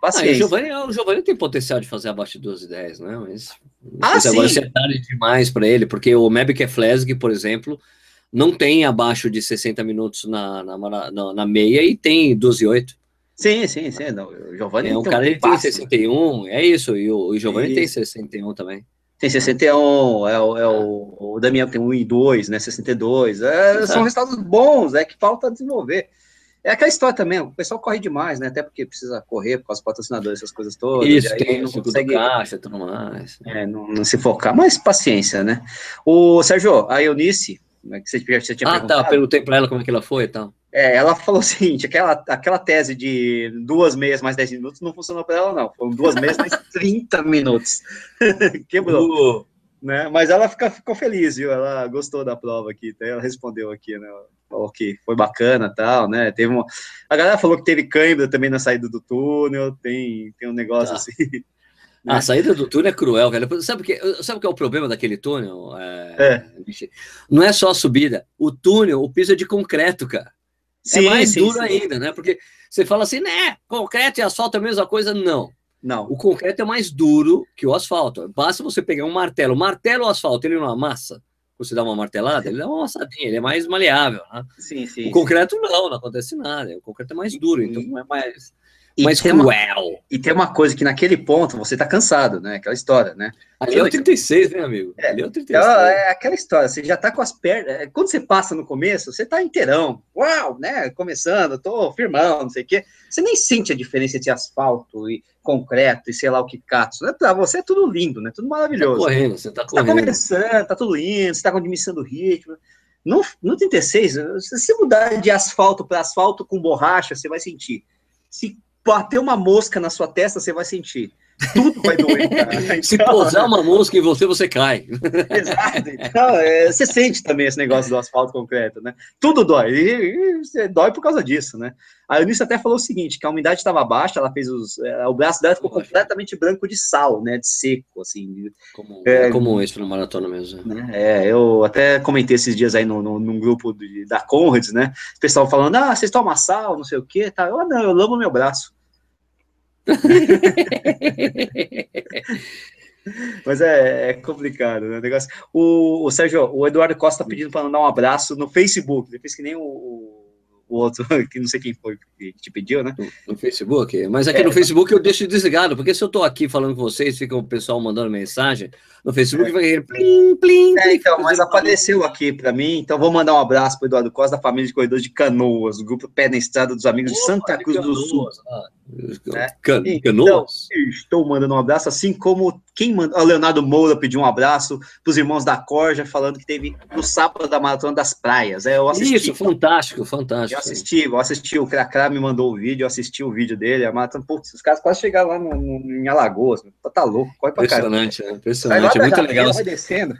Paciência. Ah, o, Giovanni, o Giovanni tem potencial de fazer abaixo de 12 10, né? Mas ah, sim. agora é tarde demais para ele, porque o Mebke Flesg, por exemplo, não tem abaixo de 60 minutos na, na, na, na meia e tem 12 8. Sim, sim, sim. Não, o Giovanni é um cara um tem 61, é isso, e o, o Giovanni tem 61 também. Tem 61, é, o, é o, o Damião tem 1 e 2, né? 62. É, são resultados bons, é que falta desenvolver. É aquela história também, o pessoal corre demais, né? Até porque precisa correr por causa dos patrocinadores, essas coisas todas. Isso, tem não consegue caixa, tudo mais. É, não, não, se focar, mas paciência, né? O Sérgio, a Eunice, né, que você, você tinha Ah, tá, perguntei para ela como é que ela foi e tal. É, ela falou o seguinte, aquela, aquela tese de duas meias mais 10 minutos não funcionou para ela, não. Foram duas meias mais 30 minutos. Quebrou. Uh. Né? Mas ela fica, ficou feliz, viu? Ela gostou da prova aqui, ela respondeu aqui, né? Falou que foi bacana tal, né? Teve uma... A galera falou que teve câimbra também na saída do túnel, tem, tem um negócio tá. assim. Né? A saída do túnel é cruel, cara. Sabe o que, sabe que é o problema daquele túnel? É, é. Não é só a subida. O túnel, o piso é de concreto, cara. É sim, é mais sim, duro sim. ainda, né? Porque você fala assim, né? Concreto e asfalto é a mesma coisa? Não. Não. O concreto é mais duro que o asfalto. Basta você pegar um martelo. O martelo ou asfalto, ele não amassa você dá uma martelada, ele dá uma amassadinha, ele é mais maleável, né? Sim, sim. O concreto sim. não, não acontece nada. O concreto é mais duro, então não é mais. E mais cruel. Uma, e tem uma coisa que naquele ponto você tá cansado, né? Aquela história, né? Ali é o 36, né, amigo? É, Ali é o 36. Então, é aquela história, você já tá com as pernas. É, quando você passa no começo, você tá inteirão. Uau, né? Começando, tô firmão, não sei o quê. Você nem sente a diferença entre asfalto e concreto e sei lá o que catos. Né? Pra você é tudo lindo, né? Tudo maravilhoso. Tá correndo, você tá correndo. Você tá começando, tá tudo lindo, você tá diminuindo o ritmo. No, no 36, se você mudar de asfalto para asfalto com borracha, você vai sentir. Se bater uma mosca na sua testa, você vai sentir. Tudo vai doer. Então, Se pousar uma mosca em você, você cai. Exato. Então, é, você sente também esse negócio do asfalto concreto, né? Tudo dói. E, e dói por causa disso, né? A Eunice até falou o seguinte, que a umidade estava baixa, ela fez os... É, o braço dela ficou completamente branco de sal, né? De seco, assim. Como, é, como isso na maratona mesmo. Né? É, eu até comentei esses dias aí no, no, num grupo de, da Conrads, né? O pessoal falando, ah, vocês tomam sal, não sei o quê, tá? Eu, ah, não, eu lamo meu braço. Mas é, é, complicado, né? O, negócio. O, o Sérgio, o Eduardo Costa tá pedindo para mandar um abraço no Facebook. Depois que nem o, o outro, que não sei quem foi que te pediu, né? No, no Facebook. Mas aqui é, no Facebook eu deixo desligado, porque se eu tô aqui falando com vocês, fica o pessoal mandando mensagem, no Facebook é. vai plim, plim, é, então, mas apareceu aqui para mim, então vou mandar um abraço para Eduardo Costa, da família de corredores de Canoas, do grupo Pé na Estrada dos Amigos Opa, de Santa Cruz do Sul. Ah. É. Can, então, estou mandando um abraço, assim como quem mandou. O Leonardo Moura pediu um abraço para os irmãos da Corja, falando que teve no sábado da Maratona das Praias. É, eu assisti. Isso, fantástico, fantástico. Eu assisti, eu assisti, o Cracra me mandou o vídeo, eu assisti o vídeo dele, a maratona. Putz, os caras quase chegaram lá no, no, em Alagoas. Tá louco, corre pra Impressionante, é, impressionante. É muito legal. Vai descendo.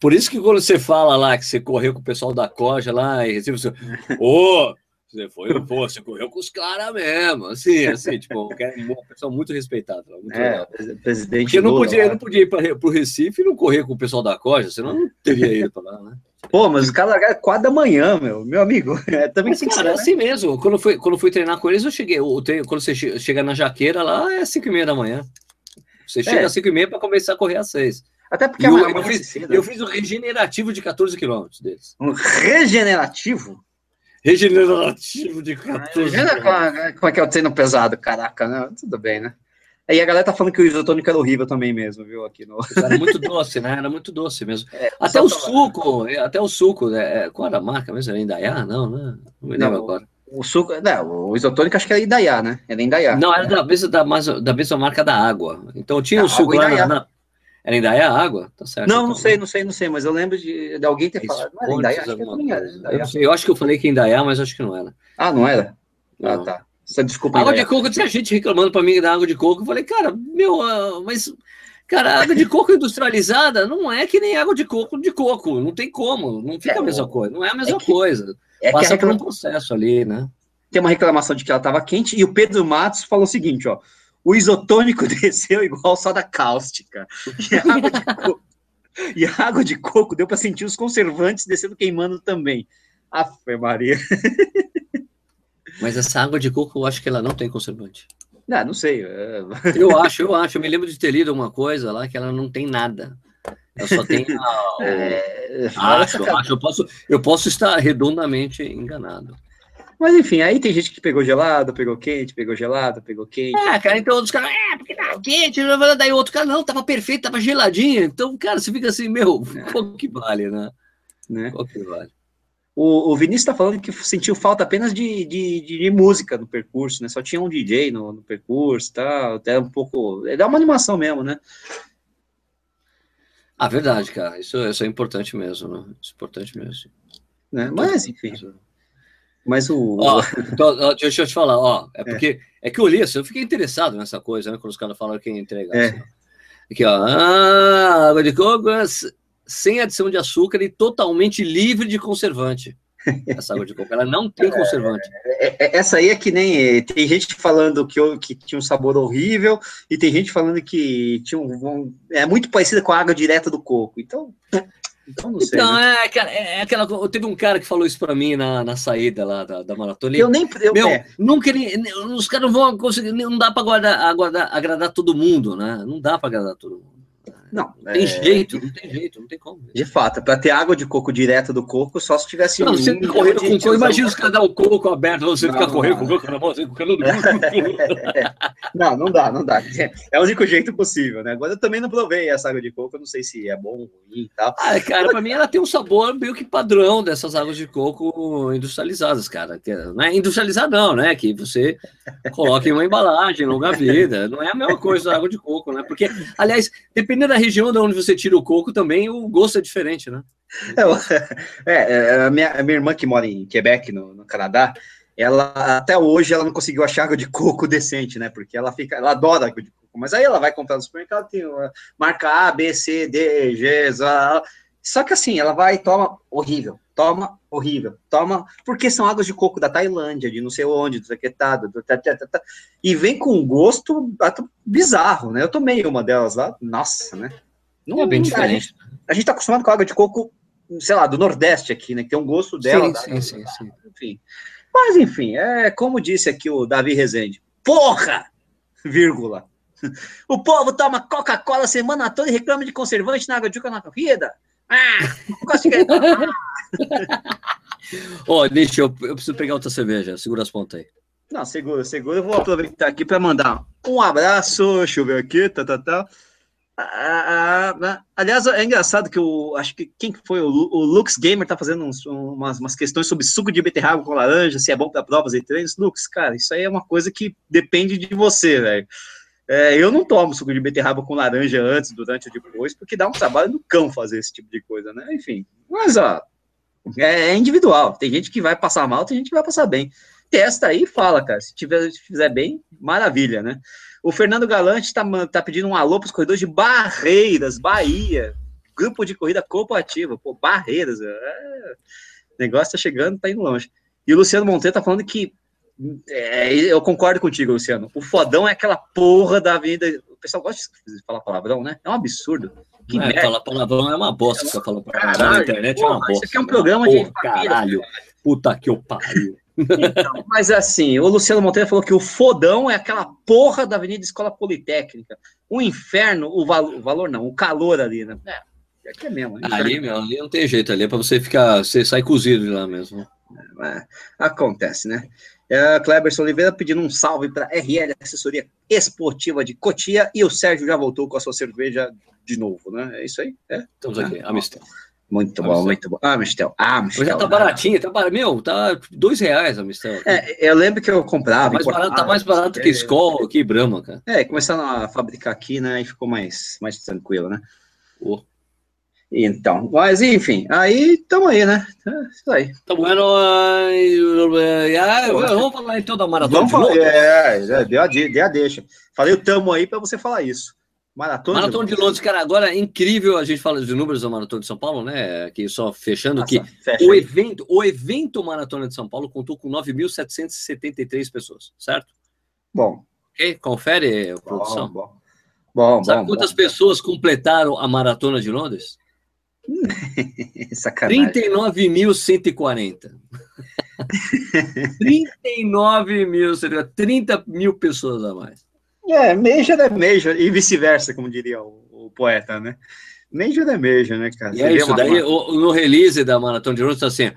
Por isso que quando você fala lá que você correu com o pessoal da Corja lá e recebeu você, ô, você foi, pô, você correu com os caras mesmo, assim, assim, tipo, uma pessoa muito respeitada. Muito é, legal. presidente. Porque eu não podia, eu não podia ir para o Recife e não correr com o pessoal da Coja, senão não teria ido para lá, né? Pô, mas os caras largaram quatro da manhã, meu, meu amigo. É, também mas, cara, é assim mesmo. Quando fui, quando fui treinar com eles, eu cheguei. O treino, quando você chega na jaqueira lá, é cinco e meia da manhã. Você chega é. às cinco e meia para começar a correr às seis. Até porque eu, eu, fiz, eu fiz o regenerativo de 14 quilômetros deles. Um regenerativo? Regenerativo de 14. Imagina como, como é que é o treino pesado, caraca, né? Tudo bem, né? Aí a galera tá falando que o isotônico era horrível também mesmo, viu? Aqui no... Era muito doce, né? Era muito doce mesmo. É, até o suco, até o suco, né? É, qual era a marca mesmo? Era Indaiá? Não, né? Não me lembro agora. O suco, não, o isotônico acho que era Indaiá, né? Era Indaiá. Não, era da mesma, da, da mesma marca da água. Então tinha o suco lá na, na, Era Indaiá a água? Tá certo. Não, então. não sei, não sei, não sei, mas eu lembro de, de alguém ter falado. Não era Indaiá, acho que era Indaiá. Eu, sei, eu acho que eu falei que Indaiá, mas acho que não era. Ah, não era? Não. Ah, tá. Você desculpa. Água de coco, tinha gente reclamando para mim da água de coco. Eu falei, cara, meu, uh, mas Cara, água de coco industrializada não é que nem água de coco de coco. Não tem como. Não fica é, a mesma coisa. Não é a mesma é que, coisa. É Passa reclama... por um processo ali, né? Tem uma reclamação de que ela estava quente e o Pedro Matos falou o seguinte, ó. O isotônico desceu igual soda cáustica. E a água de coco, e a água de coco deu para sentir os conservantes descendo queimando também. Aff, Maria. Mas essa água de coco, eu acho que ela não tem conservante. Não, não sei. Eu acho, eu acho. Eu me lembro de ter lido uma coisa lá que ela não tem nada. Eu só tenho. A, é, acho, acho. Eu posso, eu posso estar redondamente enganado. Mas enfim, aí tem gente que pegou gelado, pegou quente, pegou gelado, pegou quente. Ah, cara, então outros caras, é, porque tava quente, daí outro cara, não, tava perfeito, tava geladinho. Então, cara, você fica assim, meu, é. qual que vale, né? né? Qual que vale? O, o Vinícius está falando que sentiu falta apenas de, de, de, música no percurso, né? Só tinha um DJ no, no percurso, tá? Até um pouco. É uma animação mesmo, né? Ah, verdade, cara. Isso, isso é importante mesmo, né? Isso é importante mesmo. Né? Mas, enfim. Mas o. Ó, então, deixa eu te falar, ó. É, é. porque. É, é que eu li isso, eu fiquei interessado nessa coisa, né? Quando os caras falaram que ia entregar. É. Assim, Aqui, ó. Ah, água de coco sem adição de açúcar e totalmente livre de conservante. Essa água de coco, ela não tem conservante. É, é, é, essa aí é que nem. Tem gente falando que, que tinha um sabor horrível, e tem gente falando que tinha um, é muito parecida com a água direta do coco. Então. Então, não sei, então né? é, é aquela. Teve um cara que falou isso para mim na, na saída lá da, da maratona. Eu nem. Eu, meu, é. nunca, os caras não vão conseguir. Não dá para agradar, agradar todo mundo, né? Não dá para agradar todo mundo. Não. Tem é... jeito, não tem jeito, não tem como. De fato, para ter água de coco direto do coco, só se tivesse. Não, um você correndo com coco, imagina os caras dar o coco aberto, você ficar correndo com o coco na mão, assim, com o Não, não dá, não dá. É o único jeito possível, né? Agora eu também não provei essa água de coco, eu não sei se é bom ou ruim e tal. Ah, cara, para mim ela tem um sabor meio que padrão dessas águas de coco industrializadas, cara. Não é industrializada, não, né? Que você coloca em uma embalagem, longa vida. Não é a mesma coisa da água de coco, né? Porque, aliás, dependendo da região de onde você tira o coco também, o gosto é diferente, né? É, é a, minha, a minha irmã que mora em Quebec, no, no Canadá, ela até hoje ela não conseguiu achar água de coco decente, né? Porque ela fica, ela adora água de coco, mas aí ela vai comprar no supermercado, tem uma marca A, B, C, D, G, Z, só que assim, ela vai e toma horrível, toma horrível, toma, porque são águas de coco da Tailândia, de não sei onde, do saquetado, do tá, tá, tá, e vem com um gosto bizarro, né? Eu tomei uma delas lá, nossa, né? Não é bem diferente. A gente, a gente tá acostumado com água de coco, sei lá, do Nordeste aqui, né? Que tem um gosto dela. Sim, da, sim, sim, sim. Enfim. Mas, enfim, é como disse aqui o Davi Rezende. Porra! Vírgula. O povo toma Coca-Cola a semana toda e reclama de conservante na água de coco na corrida. Ah! Ó, oh, deixa eu, eu preciso pegar outra cerveja. Segura as pontas aí. Não, segura, segura. Eu vou aproveitar aqui para mandar um abraço. Deixa eu ver aqui, tá, tá, tá. Ah, ah, ah, aliás, é engraçado que eu acho que quem foi o, o Lux Gamer tá fazendo uns, umas, umas, questões sobre suco de beterraba com laranja, se é bom para provas e treinos. Lux, cara, isso aí é uma coisa que depende de você, velho. É, eu não tomo suco de beterraba com laranja antes, durante ou depois, porque dá um trabalho no cão fazer esse tipo de coisa, né? Enfim, mas ó, é, é individual. Tem gente que vai passar mal, tem gente que vai passar bem. Testa aí e fala, cara. Se, tiver, se fizer bem, maravilha, né? O Fernando Galante está tá pedindo um alô para os corredores de Barreiras, Bahia. Grupo de corrida corporativa. Pô, Barreiras. É, o negócio tá chegando, tá indo longe. E o Luciano Monteiro tá falando que é, eu concordo contigo, Luciano. O fodão é aquela porra da vida. O pessoal gosta de falar palavrão, né? É um absurdo. Que é, falar palavrão é uma bosta que você falou palavrão na internet. Porra, é uma bosta. Isso aqui é um programa de. caralho. Puta que eu pariu. Então, mas assim, o Luciano Monteiro falou que o fodão é aquela porra da Avenida Escola Politécnica. O inferno, o, val o valor não, o calor ali, né? É, aqui é mesmo. Ali, meu, ali não tem jeito, ali é pra você ficar, você sai cozido de lá mesmo. É, acontece, né? É, Kleberson Oliveira pedindo um salve para RL Assessoria Esportiva de Cotia e o Sérgio já voltou com a sua cerveja de novo, né? É isso aí? É? Estamos aqui, ah, Amistel. Muito bom, muito bom. Ah, Mistel. Ah, Mistel. Já tá baratinho, tá barato. Meu, tá dois reais a Mistel. É, eu lembro que eu comprava. Tá mais barato, tá mais barato que Skol, que Brahma, cara. É, começaram a fabricar aqui, né? E ficou mais, mais tranquilo, né? Oh. Então, mas enfim, aí estamos aí, né? É isso aí. Tá bueno. Vamos falar então da maratona. Vamos falar, é, é, deu a, deu a deixa. Falei o tamo aí para você falar isso. Maratona, Maratona de, Londres. de Londres, cara, agora é incrível a gente fala de números da Maratona de São Paulo, né? Aqui só fechando Nossa, que o evento, o evento Maratona de São Paulo contou com 9.773 pessoas, certo? Bom. Ok, confere, bom, produção. Bom, bom. Sabe bom, quantas bom. pessoas completaram a Maratona de Londres? Sacanagem. 39.140. 39 mil, 30 mil pessoas a mais. É, Major é Major, e vice-versa, como diria o, o, poeta, né? Major é Major, né, cara? E é isso, daí o, no release da Maratona de Londres está assim,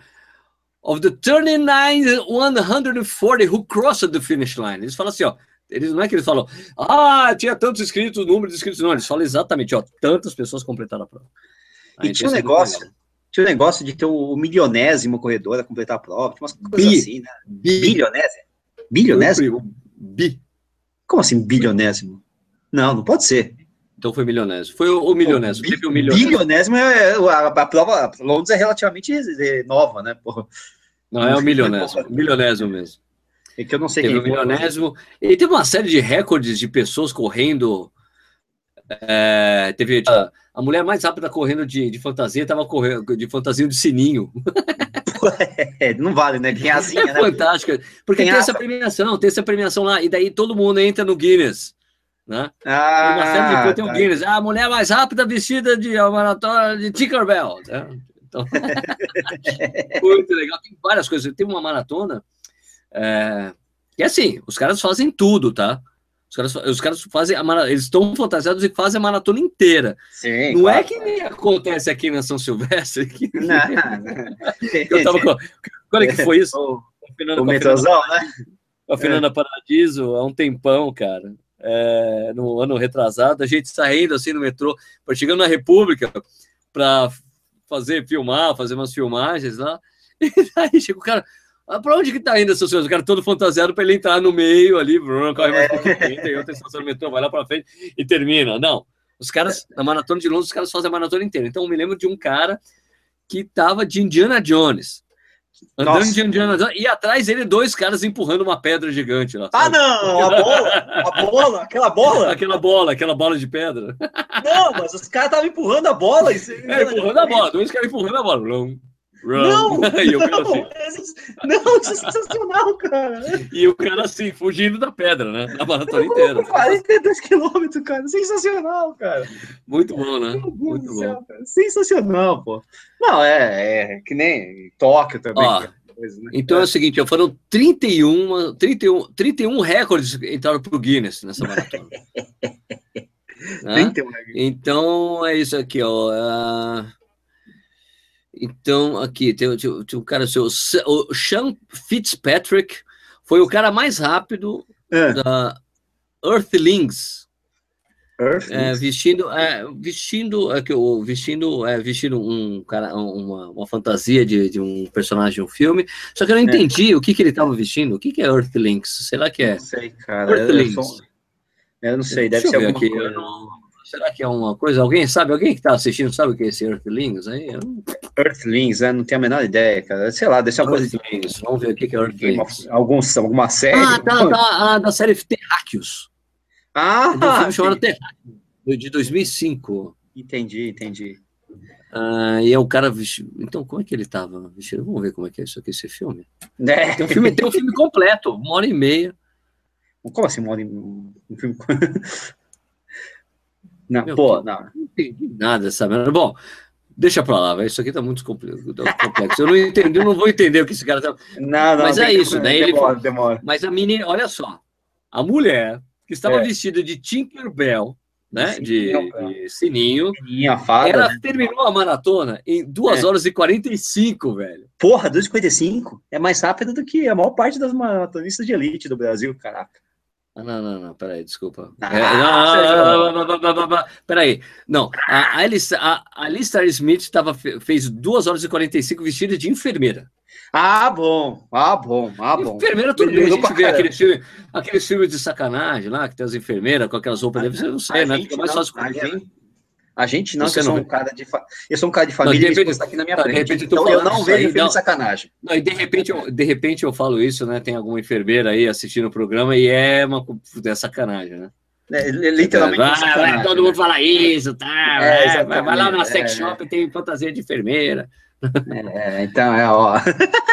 of the 39, 140 who crossed the finish line. Eles falam assim, ó, eles, não é que eles falam, ah, tinha tantos inscritos, número de inscritos, não, eles falam exatamente, ó, tantas pessoas completaram a prova. E tinha um negócio, tinha um negócio de ter o milionésimo corredor a completar a prova, tinha umas coisas Bi. assim, né? Bi. Bilionésimo? Bilionésimo? Bi. Como assim, bilionésimo? Não, não pode ser. Então foi milionésimo. Foi o, o milionésimo. Bi, o milionésimo. bilionésimo é, a, a prova. Londres é relativamente nova, né? Porra. Não, é o milionésimo. milionésimo mesmo. É que eu não sei teve quem o milionésimo. E teve uma série de recordes de pessoas correndo. É, teve a, a, mulher mais rápida correndo de, de fantasia estava correndo de fantasia de sininho. É, não vale, né? Tem asinha, é né? fantástica. Porque tem, tem essa premiação, tem essa premiação lá, e daí todo mundo entra no Guinness. Né? Ah, depois tem o tá. Guinness. Ah, a mulher mais rápida vestida de maratona de Tinkerbell. Né? Então, muito legal. Tem várias coisas. Tem uma maratona. É, que é assim, os caras fazem tudo, tá? Os caras, os caras fazem a maratona, eles estão fantasiados e fazem a maratona inteira. Sim, não é claro. é que nem acontece aqui na São Silvestre. Que... Não, não. Eu tava com... Quando é que foi isso? O, o metrozão, né? A Fernanda é. Paradiso, há um tempão, cara. É, no ano retrasado, a gente saindo assim no metrô, chegando na República para fazer, filmar, fazer umas filmagens lá. E aí chega o cara, ah, pra onde que tá indo, seus senhores? O cara todo fantasiado para ele entrar no meio ali, corre mais um pouquinho, tem do metrô, vai lá para frente e termina. Não. Os caras, na maratona de Londres, os caras fazem a maratona inteira. Então, eu me lembro de um cara que tava de Indiana Jones. Andando Nossa. de Indiana Jones. E atrás dele, dois caras empurrando uma pedra gigante lá. Ah, não! A bola! A bola! Aquela bola! aquela bola, aquela bola de pedra. Não, mas os caras estavam empurrando a bola. E... É, empurrando a bola. Dois caras empurrando a bola. Não, não, assim. não, isso é sensacional, cara. E o cara assim, fugindo da pedra, né? A maratona inteira. 42 quilômetros, cara. Sensacional, cara. Muito bom, né? Muito bom. Céu, sensacional, pô. Não, é, é que nem Tóquio também. Ó, coisa, né? Então é. é. o seguinte, foram 31, 31, 31 recordes que entraram pro Guinness nessa maratona. né? Então é isso aqui, ó. Uh... Então, aqui tem, tem, tem um cara, seu, o Sean Fitzpatrick foi o cara mais rápido é. da Earthlings. Earthlings. É, vestindo, é, vestindo, o, vestindo, é, vestindo um cara, uma, uma fantasia de, de um personagem de um filme. Só que eu não é. entendi o que, que ele estava vestindo. O que, que é Earthlings? Será que é? Não sei, cara. Earthlings. Eu, sou... eu não sei, deve Deixa ser alguma aqui. coisa. Não... Será que é uma coisa? Alguém sabe? Alguém que está assistindo sabe o que é esse Earthlings aí? Earthlings, né? Não tenho a menor ideia, cara. Sei lá, deixa uma coisa. De... Vamos ver o que é Earthlings. Alguns, alguma série. Ah, tá, tá, ah, da série Terráqueos. Ah, é um filme chamado Terráqueos, de 2005. Entendi, entendi. Ah, e é um cara vestido. Então, como é que ele estava vestido? Vamos ver como é que é isso aqui, esse filme. É. Tem, um filme tem um filme completo, uma hora e meia. Como assim, uma hora e meia? Um filme. Não, Meu, pô, não. Não entendi nada, sabe? Bom, deixa pra lá, isso aqui tá muito complexo. Eu não entendi, eu não vou entender o que esse cara tá. Não, não, Mas é isso, né? Demora, ele... demora. Mas a menina, olha só, a mulher que estava é. vestida de Tinkerbell, né? De, de sininho. Sininho, a fada. Ela né? terminou a maratona em 2 é. horas e 45, velho. Porra, 2 e 45 é mais rápido do que a maior parte das maratonistas de elite do Brasil, caraca. Ah, não, não, não, peraí, desculpa. Ah, peraí. Não, a, a, a Alistair Smith tava, fez 2 horas e 45 vestida de enfermeira. Ah, bom, ah, bom, ah, bom. Enfermeira, tudo bem. A gente vê aqueles filmes de sacanagem lá, que tem as enfermeiras com aquelas roupas, deve ser, não sei, né? Fica mais fácil a gente, a gente não, Você eu sou um cara de fa... eu sou um cara de família não, de repente, está aqui na minha frente. então eu não vejo filme de sacanagem. Não, e de repente, eu, de repente eu falo isso, né? Tem alguma enfermeira aí assistindo o programa e é uma é sacanagem, né? É, literalmente. Vai, vai, todo mundo fala isso, tá? É, vai, vai, lá na sex é, shop e tem fantasia de enfermeira. É, então é, ó.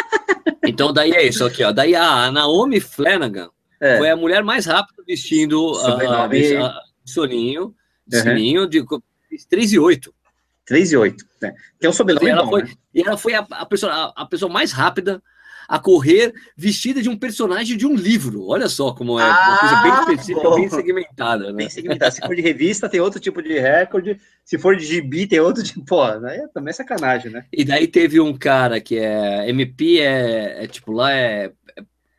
então daí é isso aqui, ó. Daí a Naomi Flanagan é. foi a mulher mais rápida vestindo a, a, a, soninho, uhum. soninho de 3 e 8. 3 e 8. Né? Que é um sobrenome e ela bom, foi, né? E ela foi a, a, pessoa, a, a, pessoa mais rápida a correr vestida de um personagem de um livro. Olha só como é ah, uma coisa bem específica, bom. bem segmentada. Né? Bem segmentada. Se for de revista, tem outro tipo de recorde. Se for de gibi, tem outro tipo. Pô, é também é sacanagem, né? E daí teve um cara que é MP, é, é tipo lá, é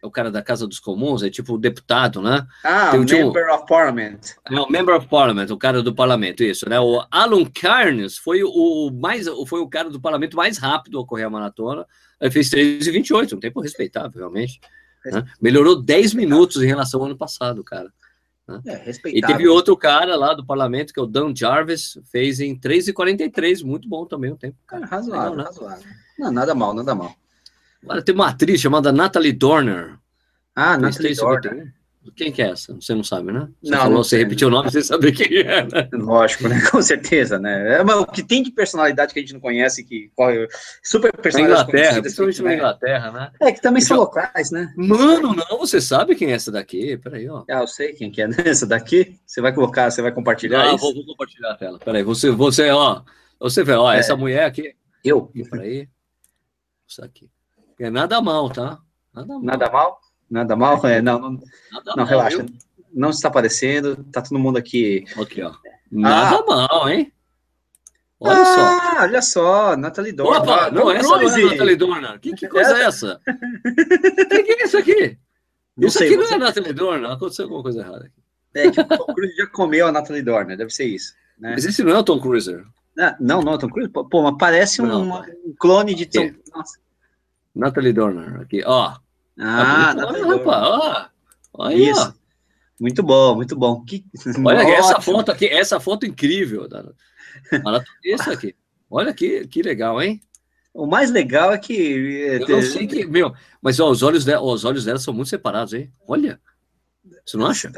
o cara da Casa dos Comuns, é tipo o deputado, né? Ah, Tem, Member tipo, of Parliament. É, o Member of Parliament, o cara do parlamento, isso, né? O Alan Carnes foi o mais, foi o cara do parlamento mais rápido a correr a maratona, ele fez 3,28, um tempo respeitável, realmente. Né? Melhorou 10 minutos em relação ao ano passado, cara. Né? É, e teve outro cara lá do parlamento, que é o Dan Jarvis, fez em 3,43, muito bom também o tempo. Cara, razoável, Legal, né? razoável. Não, nada mal, nada mal. Agora tem uma atriz chamada Natalie Dorner. Ah, Natalie Dorner. Quem que é essa? Você não sabe, né? Você não, falou, não você repetiu o nome, você sabe quem é, né? Lógico, né? Com certeza, né? É, mas o que tem de personalidade que a gente não conhece, que corre super personalidade. Na Inglaterra, principalmente na né? Inglaterra, né? É, que também são locais, né? Mano, não, você sabe quem é essa daqui? Peraí, ó. Ah, eu sei quem que é essa daqui. Você vai colocar, você vai compartilhar ah, isso? Vou, vou compartilhar a tela. Peraí, você, você, ó. Você vê, ó, é. essa mulher aqui. Eu? Peraí. Isso aqui. É nada mal, tá? Nada mal. Nada mal? Nada mal? É, não, não, não mal, relaxa. Viu? Não está aparecendo, tá todo mundo aqui. Aqui, ó. Nada ah. mal, hein? Olha ah, só. Olha só, Natalie Dorner. Opa, não, essa não é Natalie Dorner. Que, que coisa é essa? que, que é isso aqui? Não isso sei, aqui não é Natalie Dorner. Aconteceu alguma coisa errada aqui. É que o Tom Cruise já comeu a Natalie Dorner, deve ser isso. Né? Mas esse não é o Tom Cruise. Não, não, é o Tom Cruise. Pô, mas parece um, um clone de Tom. Nossa. Natalie Dorner, aqui, ó. Ah, Natalie Dorner. Rapaz, ó. Olha Isso. Ó. Muito bom, muito bom. Que... Olha essa foto aqui, essa foto incrível. Isso aqui. Olha que, que legal, hein? O mais legal é que. Eu não sei que. Meu, mas ó, os, olhos dela, os olhos dela são muito separados, hein? Olha. Você não acha?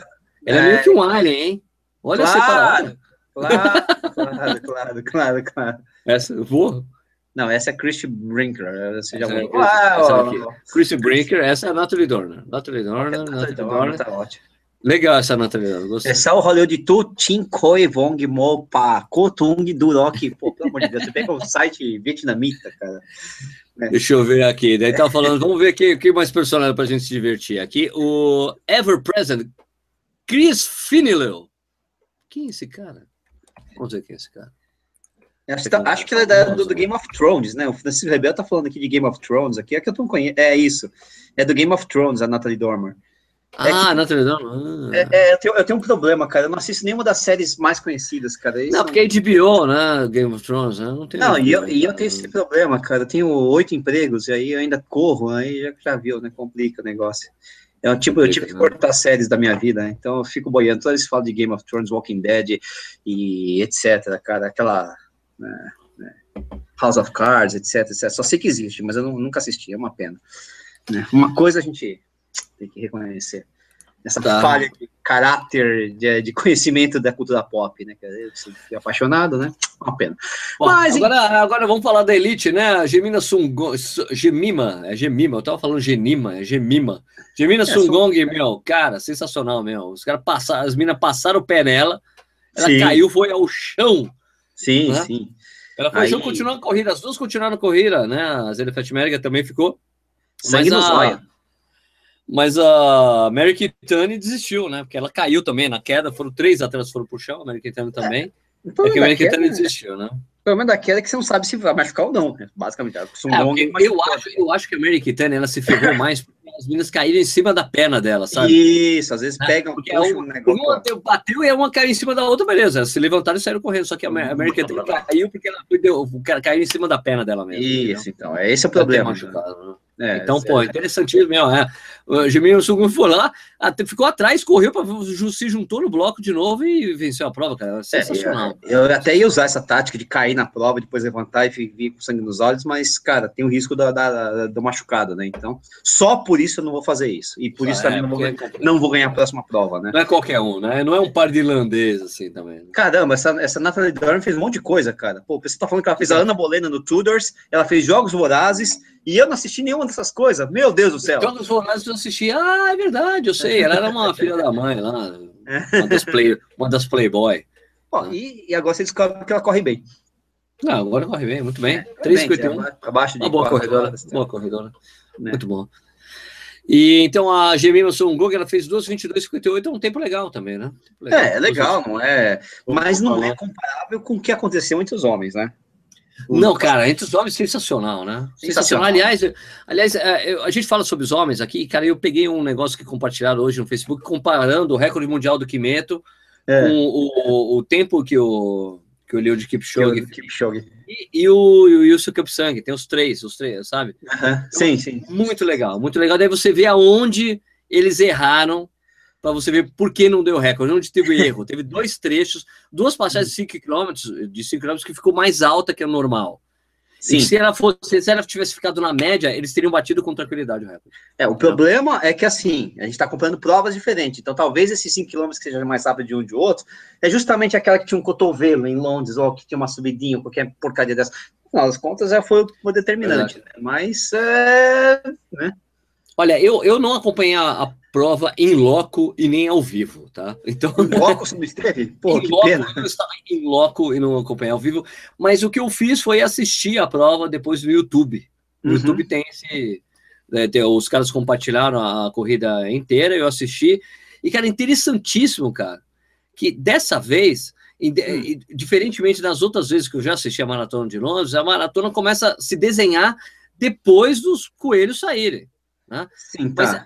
Ela é, é meio que um alien, hein? Olha claro, separado. Claro, claro, claro, claro, claro. Essa, vou. Não, essa é Christy Brinker. Você já é, ah, Christy Brinker, essa é a Natalie Dorner. Natalie Dorner, Natalie Dorner. Tá ótimo. Legal essa Natalie Dorner, gostei. Essa é o Hollywood Tu, Tim Koi Vong Mo Pa, Kotung Durok. Pô, pelo amor de Deus, você pega o site vietnamita, cara. É. Deixa eu ver aqui. Daí tá falando, vamos ver aqui, que mais personagem pra gente se divertir. Aqui, o Ever Present, Chris Finilew. Quem é esse cara? Vamos ver quem é esse cara. Acho, tá, acho que ela é da, do, do, Game of Thrones, né? O Francisco Rebel tá falando aqui de Game of Thrones, aqui é que eu não conheço. É isso. É do Game of Thrones, a Natalie Dormer. É ah, que, Natalie Dormer. É, é, eu, tenho, eu, tenho, um problema, cara. Eu não assisto nenhuma das séries mais conhecidas, cara. Isso não, porque é HBO, né? Game of Thrones, né? Não, tem não e, eu, e eu tenho esse problema, cara. Eu tenho oito empregos e aí eu ainda corro, aí já, já viu, né? Complica o negócio. É um tipo, eu tive que cortar séries da minha vida, né? então eu fico boiando. Toda vez que falo de Game of Thrones, Walking Dead e etc, cara, aquela né, né, House of Cards, etc, etc. Só sei que existe, mas eu não, nunca assisti, é uma pena. Né? Uma coisa a gente tem que reconhecer. Essa tá. falha de caráter, de, de, conhecimento da cultura pop, né? Eu fui apaixonado, né? Uma pena. Bom, Mas, agora, agora vamos falar da Elite, né? Gemina Sungong, Gemima, é Gemima, eu tava falando Genima, é Gemima. Gemina é, Sungong, sou... meu, cara, sensacional, meu. Os caras passaram, as minas passaram o pé nela, ela Sim. caiu, foi ao chão. Sim, né? sim. Ela foi Aí... continuou a corrida, as duas continuaram a corrida, né? A Zé Fatmérica também ficou. Sangue mas a... Mas a Mary Kitani desistiu, né? Porque ela caiu também na queda. Foram três atletas foram pro chão, a Mary Kitani também. É. Então, é que a Mary Kitani desistiu, né? Problema da queda é que você não sabe se vai machucar ou não, né? basicamente. É, eu, acho, eu acho que a Mary Kitane, ela se ferrou mais porque as meninas caíram em cima da perna dela, sabe? Isso, às vezes né? pegam, porque puxam um, negócio. Uma bateu e uma caiu em cima da outra, beleza. Se levantaram e saíram correndo, só que a Mary Kitane caiu porque ela deu, o cara caiu em cima da perna dela mesmo. Isso, entendeu? então, é esse é o problema. Machucado, né? É, então, pô, interessantíssimo mesmo. É. O Geminho Sugun foi lá, até, ficou atrás, correu, pra, se juntou no bloco de novo e venceu a prova, cara. É, sensacional. É, eu, eu, até ia usar essa tática de cair na prova, depois levantar e vir com sangue nos olhos, mas, cara, tem o risco da, da, da machucada, né? Então, só por isso eu não vou fazer isso. E por isso também não vou, não vou ganhar a próxima prova, né? Não é qualquer um, né? Não é um par de irlandês, assim, também. Né? Caramba, essa, essa Natalie Dorn fez um monte de coisa, cara. Pô, você tá falando que ela fez a Ana Bolena no Tudors, ela fez Jogos Vorazes, e eu não assisti nenhuma dessas coisas. Meu Deus do céu. Jogos Vorazes eu assisti. Ah, é verdade, eu sei. Ela era uma filha da mãe lá. Uma das, play, uma das Playboy. Bom, ah. e, e, agora você descobre que ela corre bem. Não, agora corre bem, muito bem. É, 3,51. Abaixo de uma boa corredora. Boa corredora. Né? Muito bom. E então a Gemima Songoga ela fez 2,22,58, é um tempo legal também, né? Legal. É, é legal, não é? Mas não é comparável com o que aconteceu entre os homens, né? Não, cara, entre os homens, sensacional, né? Sensacional. Aliás, aliás, é, a gente fala sobre os homens aqui, cara, eu peguei um negócio que compartilharam hoje no Facebook, comparando o recorde mundial do Kimeto é. com o, o, tempo que o, que o Leo de Kipchoge, Kipchoge. E, e, o, e o Wilson Kipsang, tem os três, os três, sabe? sim, sim. Muito legal, muito legal. Daí você vê aonde eles erraram para você ver por que não deu recorde, onde teve erro. teve dois trechos, duas passagens de 5 km, de 5 km que ficou mais alta que o normal. Sim. E se ela fosse, se ela tivesse ficado na média, eles teriam batido com tranquilidade o recorde. É, o problema é que assim, a gente está comprando provas diferentes. Então, talvez esses 5 km que seja mais rápido de um de outro, é justamente aquela que tinha um cotovelo em Londres, ou que tinha uma subidinha, ou qualquer porcaria dessa. Afinal das contas, já foi o determinante. Né? Mas, é, né? Olha, eu, eu não acompanhei a, a prova em loco e nem ao vivo, tá? Então, em loco você não esteve? Pô, que loco, pena. Eu estava em loco e não acompanhei ao vivo, mas o que eu fiz foi assistir a prova depois do YouTube. O uhum. YouTube tem esse... Né, tem, os caras compartilharam a corrida inteira, eu assisti, e, cara, interessantíssimo, cara, que dessa vez, hum. diferentemente das outras vezes que eu já assisti a Maratona de Londres, a maratona começa a se desenhar depois dos coelhos saírem. Né? Sim, tá. mas,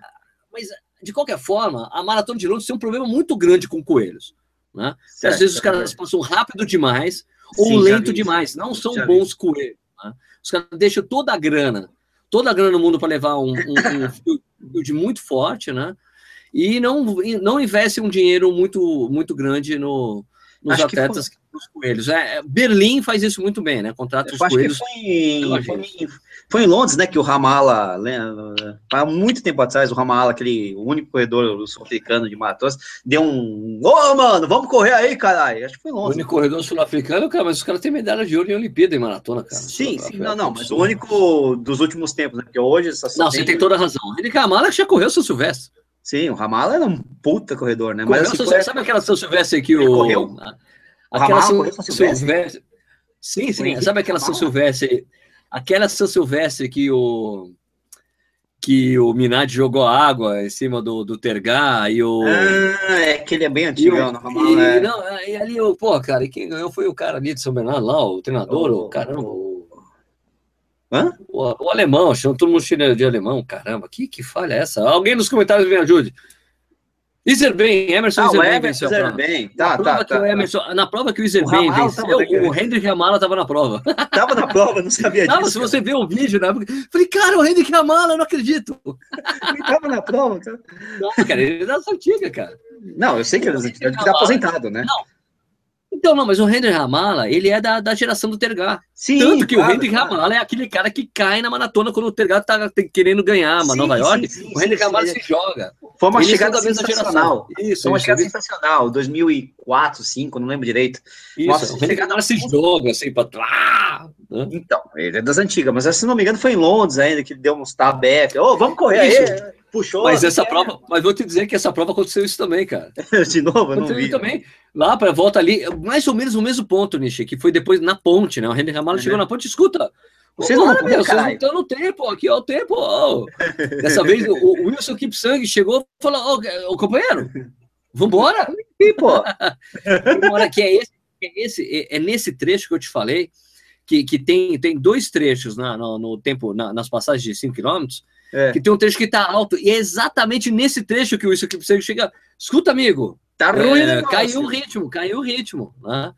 mas de qualquer forma, a maratona de Londres tem um problema muito grande com coelhos. Né? Certo, Às vezes os caras passam rápido demais ou Sim, lento demais, não são bons vi. coelhos. Né? Os caras deixam toda a grana, toda a grana no mundo para levar um, um, um de muito forte, né? E não, não investem um dinheiro muito, muito grande no, nos Acho atletas os coelhos. É, Berlim faz isso muito bem, né? Contrata os coelhos. foi em, foi em, foi, em, Londres, né? Que o Ramala, há muito tempo atrás, o Ramala, aquele único corredor sul-africano de maratonas, deu um. Ô, oh, mano, vamos correr aí, caralho. Acho que foi em Londres. O único corredor sul-africano, cara, mas os caras têm medalha de ouro em Olimpíada em maratona, cara. Sim, sim, não, não, mas o único dos últimos tempos, né? Porque hoje. Não, você tem toda a razão. Ele Ramala já correu São Silvestre. Sim, o Ramala era um puta corredor, né? Mas, assim, Sabe aquela São Silvestre que o. Correu? Aquela São, São Silvestre. Sim, sim. Sabe aquela São Silvestre? Aquela São Silvestre que o que o Minardi jogou água em cima do, do Tergar e o. Ah, é que ele é bem antigo, não, e, é. não, e ali, o, pô, cara, quem ganhou foi o cara ali de São Bernardo lá, o treinador, o, o caramba. O, Hã? O, o alemão, chama todo mundo de alemão, caramba, que, que falha é essa? Alguém nos comentários me ajude. Iserben, Emerson ah, Iserben venceu Iserben. Tá, na, tá, tá, Emerson, na prova que o Iserben venceu, o Hendrick Amala estava na prova. Tava na prova, não sabia disso. se você vê o vídeo, né? Falei, cara, o Hendrick Amala, eu não acredito. Ele tava na prova, cara. Não, cara, ele é da antiga, cara. Não, eu sei que ele é tá aposentado, né? Não, então, não, mas o Hendrick Ramala, ele é da, da geração do Tergar. Sim, Tanto que claro, o Hendrick claro. Ramala é aquele cara que cai na maratona quando o Tergar tá querendo ganhar uma Nova York. Sim, sim, o Hendrick Ramala se joga. Foi uma ele chegada sensacional. Isso, Foi uma chegada sensacional. 2004, 2005, não lembro direito. Isso, Nossa, o Hendrick Ramala se joga assim pra lá. Né? Então, ele é das antigas, mas se não me engano foi em Londres ainda que deu uns tabef. Ô, oh, vamos correr isso. aí puxou. Mas essa é. prova, mas vou te dizer que essa prova aconteceu isso também, cara. De novo, eu não vi. também. Lá para volta ali, mais ou menos o mesmo ponto, Nishi, que foi depois na ponte, né? O Henrique Ramalho é, chegou né? na ponte, escuta. Vocês não, meu, vocês não estão no tempo, aqui é o tempo. Dessa vez o, Wilson Kipsang chegou e falou: Ô, companheiro, vambora? E, pô. vambora, que é esse, é esse, é, é nesse trecho que eu te falei que, que tem, tem dois trechos na, no, no tempo, na, nas passagens de 5 km, é. que tem um trecho que está alto, e é exatamente nesse trecho que o Isso Kipchoge chega. Escuta, amigo, tá ruim, é, caiu o ritmo, caiu o ritmo. Né?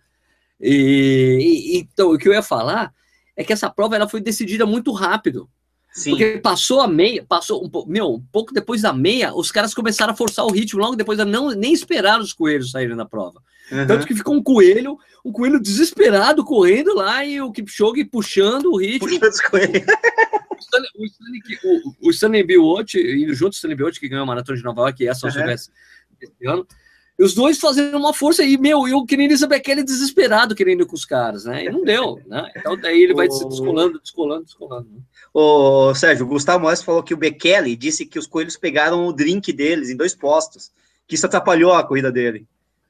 E, e, então, o que eu ia falar é que essa prova ela foi decidida muito rápido. Sim. Porque passou a meia, passou um meu, um pouco depois da meia, os caras começaram a forçar o ritmo, logo depois não nem esperaram os coelhos saírem na prova. Uhum. Tanto que ficou um coelho, um coelho desesperado correndo lá e o Kipchoge puxando o ritmo. Puxando os coelhos. O Stanley, o, o Stanley Biot, indo junto, o Stanley Biot, que ganhou a Maratona de Nova York, e essa uhum. esse ano, e os dois fazendo uma força aí, meu, eu querendo Elizabeth Kelly desesperado querendo ir com os caras, né? E não deu, né? Então daí ele vai se descolando, descolando, descolando. Né? Ô, Sérgio, o Gustavo Moraes falou que o Bekele disse que os coelhos pegaram o drink deles em dois postos, que isso atrapalhou a corrida dele.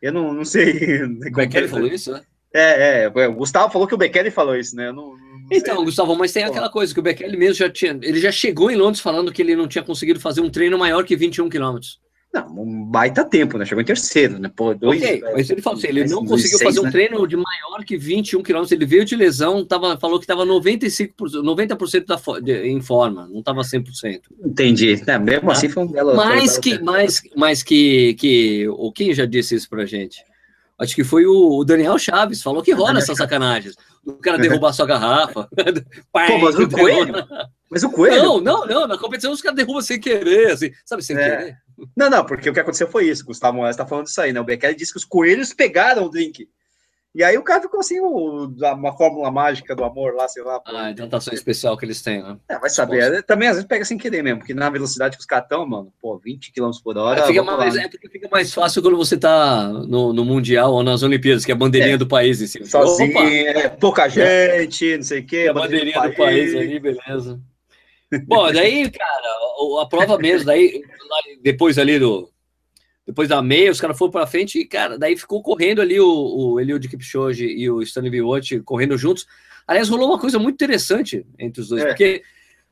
Eu não, não sei. O Bekele falou isso, né? É, é, o Gustavo falou que o Bekele falou isso, né? Eu não, não então, sei. Gustavo, mas tem aquela coisa que o Bekele mesmo já tinha. Ele já chegou em Londres falando que ele não tinha conseguido fazer um treino maior que 21 quilômetros. Não, um baita tempo, né? Chegou em terceiro, né? Pô, dois, ok, mas ele falou assim, ele não conseguiu fazer um né? treino de maior que 21 quilômetros. Ele veio de lesão, tava, falou que estava 95%, 90% da, de, em forma, não estava 100%. Entendi. É, mesmo assim foi um belo. Mas que, mas, mas que, que. O quem já disse isso pra gente? Acho que foi o, Daniel Chaves, falou que rola essas sacanagens. O cara derrubar sua garrafa. Pô, mas o coelho? Mas o coelho? Não, não, não. Na competição os caras derrubam sem querer, assim, sabe, sem é. querer. Não, não, porque o que aconteceu foi isso. Gustavo Moraes está falando disso aí, né? O Bekele disse que os coelhos pegaram o drink. E aí o cara ficou assim, uma fórmula mágica do amor lá, sei lá. Ah, tentação especial que eles têm, né? É, vai saber. Também às vezes pega sem querer mesmo, porque na velocidade que os caras estão, mano, pô, 20 km por hora. É, fica mais, é porque fica mais fácil quando você tá no, no Mundial ou nas Olimpíadas, que é a bandeirinha é, do país em cima. Sozinho, é, pouca gente, não sei o quê. A bandeirinha, do, do país. país ali, beleza. Bom, daí, cara, a prova mesmo, daí, depois ali do, depois da meia, os caras foram para frente e, cara, daí ficou correndo ali o, o Eliud Kipchoge e o Stanley Biot correndo juntos. Aliás, rolou uma coisa muito interessante entre os dois, é. porque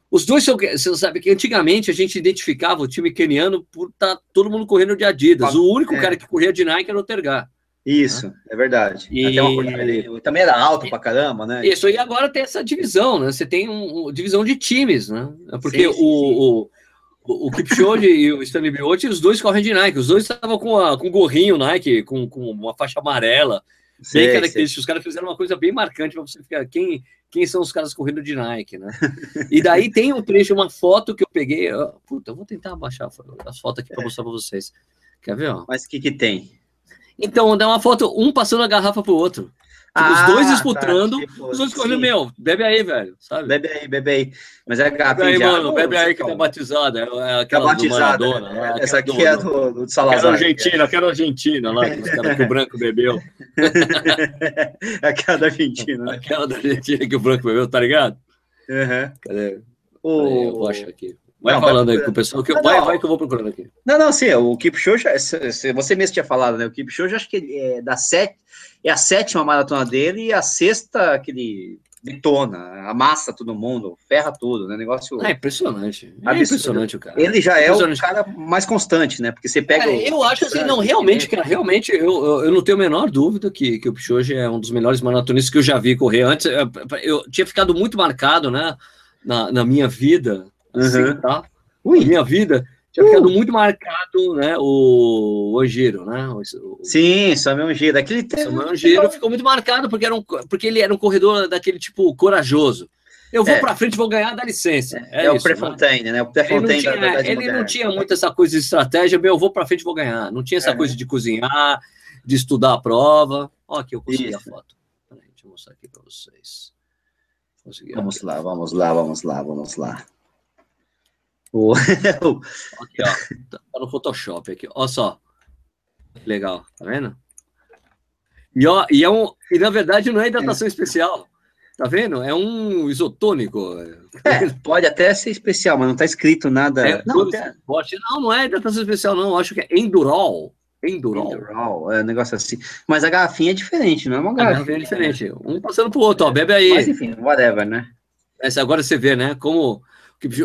os dois são, você sabe que antigamente a gente identificava o time keniano por estar tá todo mundo correndo de Adidas. O único é. cara que corria de Nike era o Tergar. Isso, né? é verdade. E... Uma... também era alto pra caramba, né? Isso, e agora tem essa divisão, né? Você tem uma um, divisão de times, né? Porque sim, sim, o, sim. o o, Kipchoge e o Stanley Biot, os dois correm de Nike. Os dois estavam com, a, com gorrinho Nike, com, com uma faixa amarela. Sei, bem característico. Os caras fizeram uma coisa bem marcante para você ficar. Quem, quem são os caras correndo de Nike, né? E daí tem um trecho, uma foto que eu peguei. Puta, eu vou tentar baixar as fotos aqui para é. mostrar para vocês. Quer ver? Ó? Mas o que, que tem? Então, dá uma foto, um passando a garrafa pro outro. Tipo, ah, os dois tá, disputando, tá, tipo, os dois correndo, meu, bebe aí, velho, sabe? Bebe aí, bebe aí. Mas é garrafa Bebe aí, mano, bebe aí que tá batizada. É, é aquela tá batizada, do Maradona. Né? Essa aqui do, é do, do Salazar. Quero Argentina, quero Argentina lá, que os caras que o branco bebeu. aquela da Argentina, né? Aquela da Argentina que o branco bebeu, tá ligado? Uhum. Cadê? O... Aí, eu vou achar aqui. Vai não, falando aí com o pessoal, que eu, vai, vai que eu vou procurando aqui. Não, não, sim, o Kipchoge, você mesmo tinha falado, né? O Kipchoge, acho que é da sete, é a sétima maratona dele e a sexta que ele detona, amassa todo mundo, ferra tudo, né? Negócio. É impressionante. É impressionante o cara. Ele já é o cara mais constante, né? Porque você pega. Cara, eu acho assim, não, realmente, cara, realmente, eu, eu, eu, não tenho a menor dúvida que, que o Pichoge é um dos melhores maratonistas que eu já vi correr. Antes, eu, eu tinha ficado muito marcado, né? Na, na minha vida, uhum. tá? Ui. minha vida, tinha ficado uh. muito marcado, né, o, Ongiro, né? O, Sim, Samuel Ongiro. Aquele Samuel Ongiro ficou muito marcado porque, era um, porque ele era um corredor daquele tipo corajoso. Eu vou é. para frente, vou ganhar, dá licença. É, é o Prefontaine, né? né? O Prefontaine ele não tinha, ele não tinha muito essa coisa de estratégia, meu, eu vou para frente, vou ganhar. Não tinha essa é, coisa né? de cozinhar, de estudar a prova. Ó, aqui eu consegui Isso. a foto. Peraí, deixa eu mostrar aqui para vocês. Consegui vamos lá, vamos lá, vamos lá, vamos lá. O... aqui, ó. Tá, no Photoshop aqui. Olha só. Legal, tá vendo? E, ó, e, é um, e na verdade não é hidratação é. especial. Tá vendo? É um isotônico. É, pode até ser especial, mas não tá escrito nada. É, não, até... não, não é hidratação especial, não. Acho que é Endurol. Endurol. Endurol, é um negócio assim. Mas a garrafinha é diferente, não é uma garrafinha. A garrafinha é diferente. Um passando pro outro, ó. Bebe aí. Mas enfim, whatever, né? Essa agora você vê, né? Como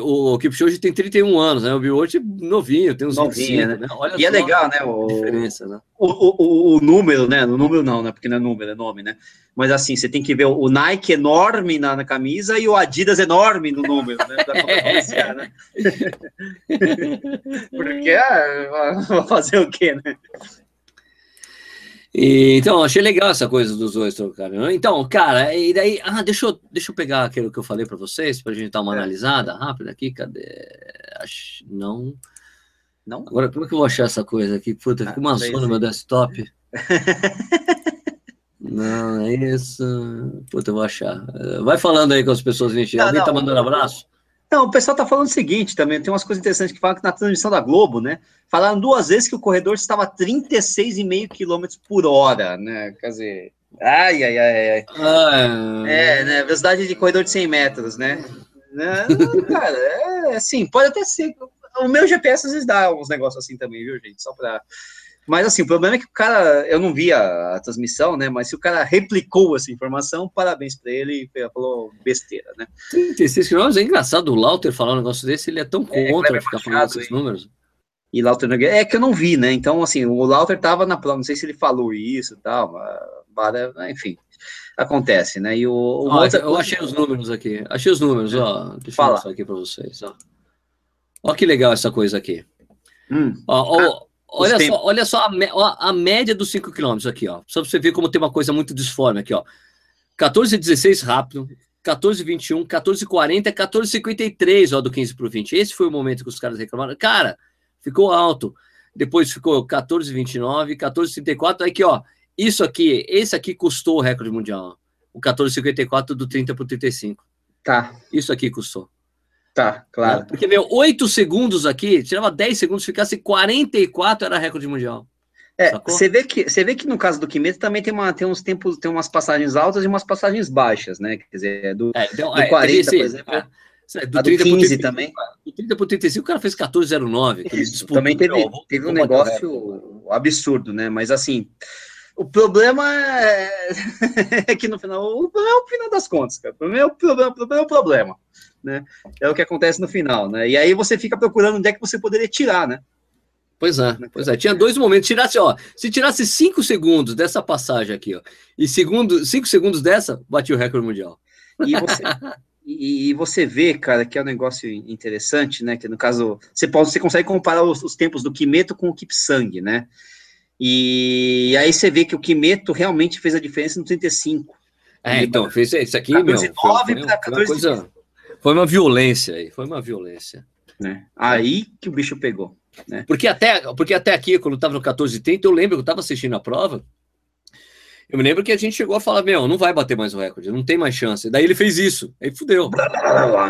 O Kipchoge tem 31 anos, né? O Biot novinho, tem uns novinho, 25, né? né? Olha e é legal, né? O, diferença, né? O, o, o, número, né? O número não, né? Porque não é número, é nome, né? Mas assim, você tem que ver o Nike enorme na, na camisa e o Adidas enorme no número, né? Né? Porque, ah, fazer o quê, né? E, então, achei legal essa coisa dos dois trocarem. Né? Então, cara, e daí. Ah, deixa eu, deixa eu pegar aquilo que eu falei para vocês, para a gente dar uma é. analisada rápida aqui. Cadê? Acho, não. Não? Agora, como é que eu vou achar essa coisa aqui? Puta, fica uma zona no meu desktop. não, é isso. Puta, eu vou achar. Vai falando aí com as pessoas, gente. Alguém tá mandando abraço? Não, o pessoal tá falando o seguinte também, tem umas coisas interessantes que falam que na transmissão da Globo, né, falaram duas vezes que o corredor estava a 36,5 km por hora, né, quer dizer, ai, ai, ai, ai. Ah, é, né, velocidade de corredor de 100 metros, né, né cara, é assim, pode até ser, o meu GPS às vezes dá uns negócios assim também, viu, gente, só para mas assim, o problema é que o cara, eu não vi a, a transmissão, né? Mas se o cara replicou essa informação, parabéns para ele, falou besteira, né? 36 quilômetros é engraçado o Lauter falar um negócio desse, ele é tão é, contra é, ficar falando esses números. E Lauter é que eu não vi, né? Então, assim, o Lauter tava na prova, não sei se ele falou isso e tal, mas, enfim, acontece, né? E o, o ó, eu achei os números aqui, achei os números, é. ó, deixa Fala. eu mostrar aqui para vocês, ó. Ó que legal essa coisa aqui. Hum. Ó, ó, Olha só, olha só a, a, média dos 5 km aqui, ó. Só pra você ver como tem uma coisa muito disforme aqui, ó. 14,16 rápido, 14,21, 14,40, 14,53, ó, do 15 para o 20. Esse foi o momento que os caras reclamaram. Cara, ficou alto. Depois ficou 14,29, 14,34. Aqui, ó. Isso aqui, esse aqui custou o recorde mundial. Ó. O 14,54 do 30 para o 35. Tá. Isso aqui custou. Tá, claro. Porque, meu, 8 segundos aqui, tirava 10 segundos, ficasse 44 era recorde mundial. É, você vê que você vê que no caso do Kimetsu também tem, uma, tem uns tempos, tem umas passagens altas e umas passagens baixas, né? Quer dizer, do, é, então, do é, 40, esse, por exemplo. É, do, 30 do 15 também. Do 30 por 35, o cara fez 14,09. Isso, também teve, teve um negócio absurdo, né? Mas assim, o problema é, é que no final, o problema é o final das contas, cara. O problema é o problema, o problema é o problema né? É o que acontece no final, né? E aí você fica procurando onde é que você poderia tirar, né? Pois é, pois é. Tinha dois momentos. Tirasse, ó, se tirasse cinco segundos dessa passagem aqui, ó, e segundo, cinco segundos dessa, batia o recorde mundial. E você, e, e, você vê, cara, que é um negócio interessante, né? Que no caso, você pode, você consegue comparar os, os tempos do Kimeto com o Kipsang, né? E aí você vê que o Kimeto realmente fez a diferença no 35. É, então, fez isso aqui, 14, meu. 9 para 14 coisa, foi uma violência aí, foi uma violência. Né? Aí que o bicho pegou. Né? Porque, até, porque até aqui, quando eu estava no 1430, eu lembro que eu estava assistindo a prova. Eu me lembro que a gente chegou a falar: Meu, não vai bater mais o recorde, não tem mais chance. Daí ele fez isso, aí fudeu.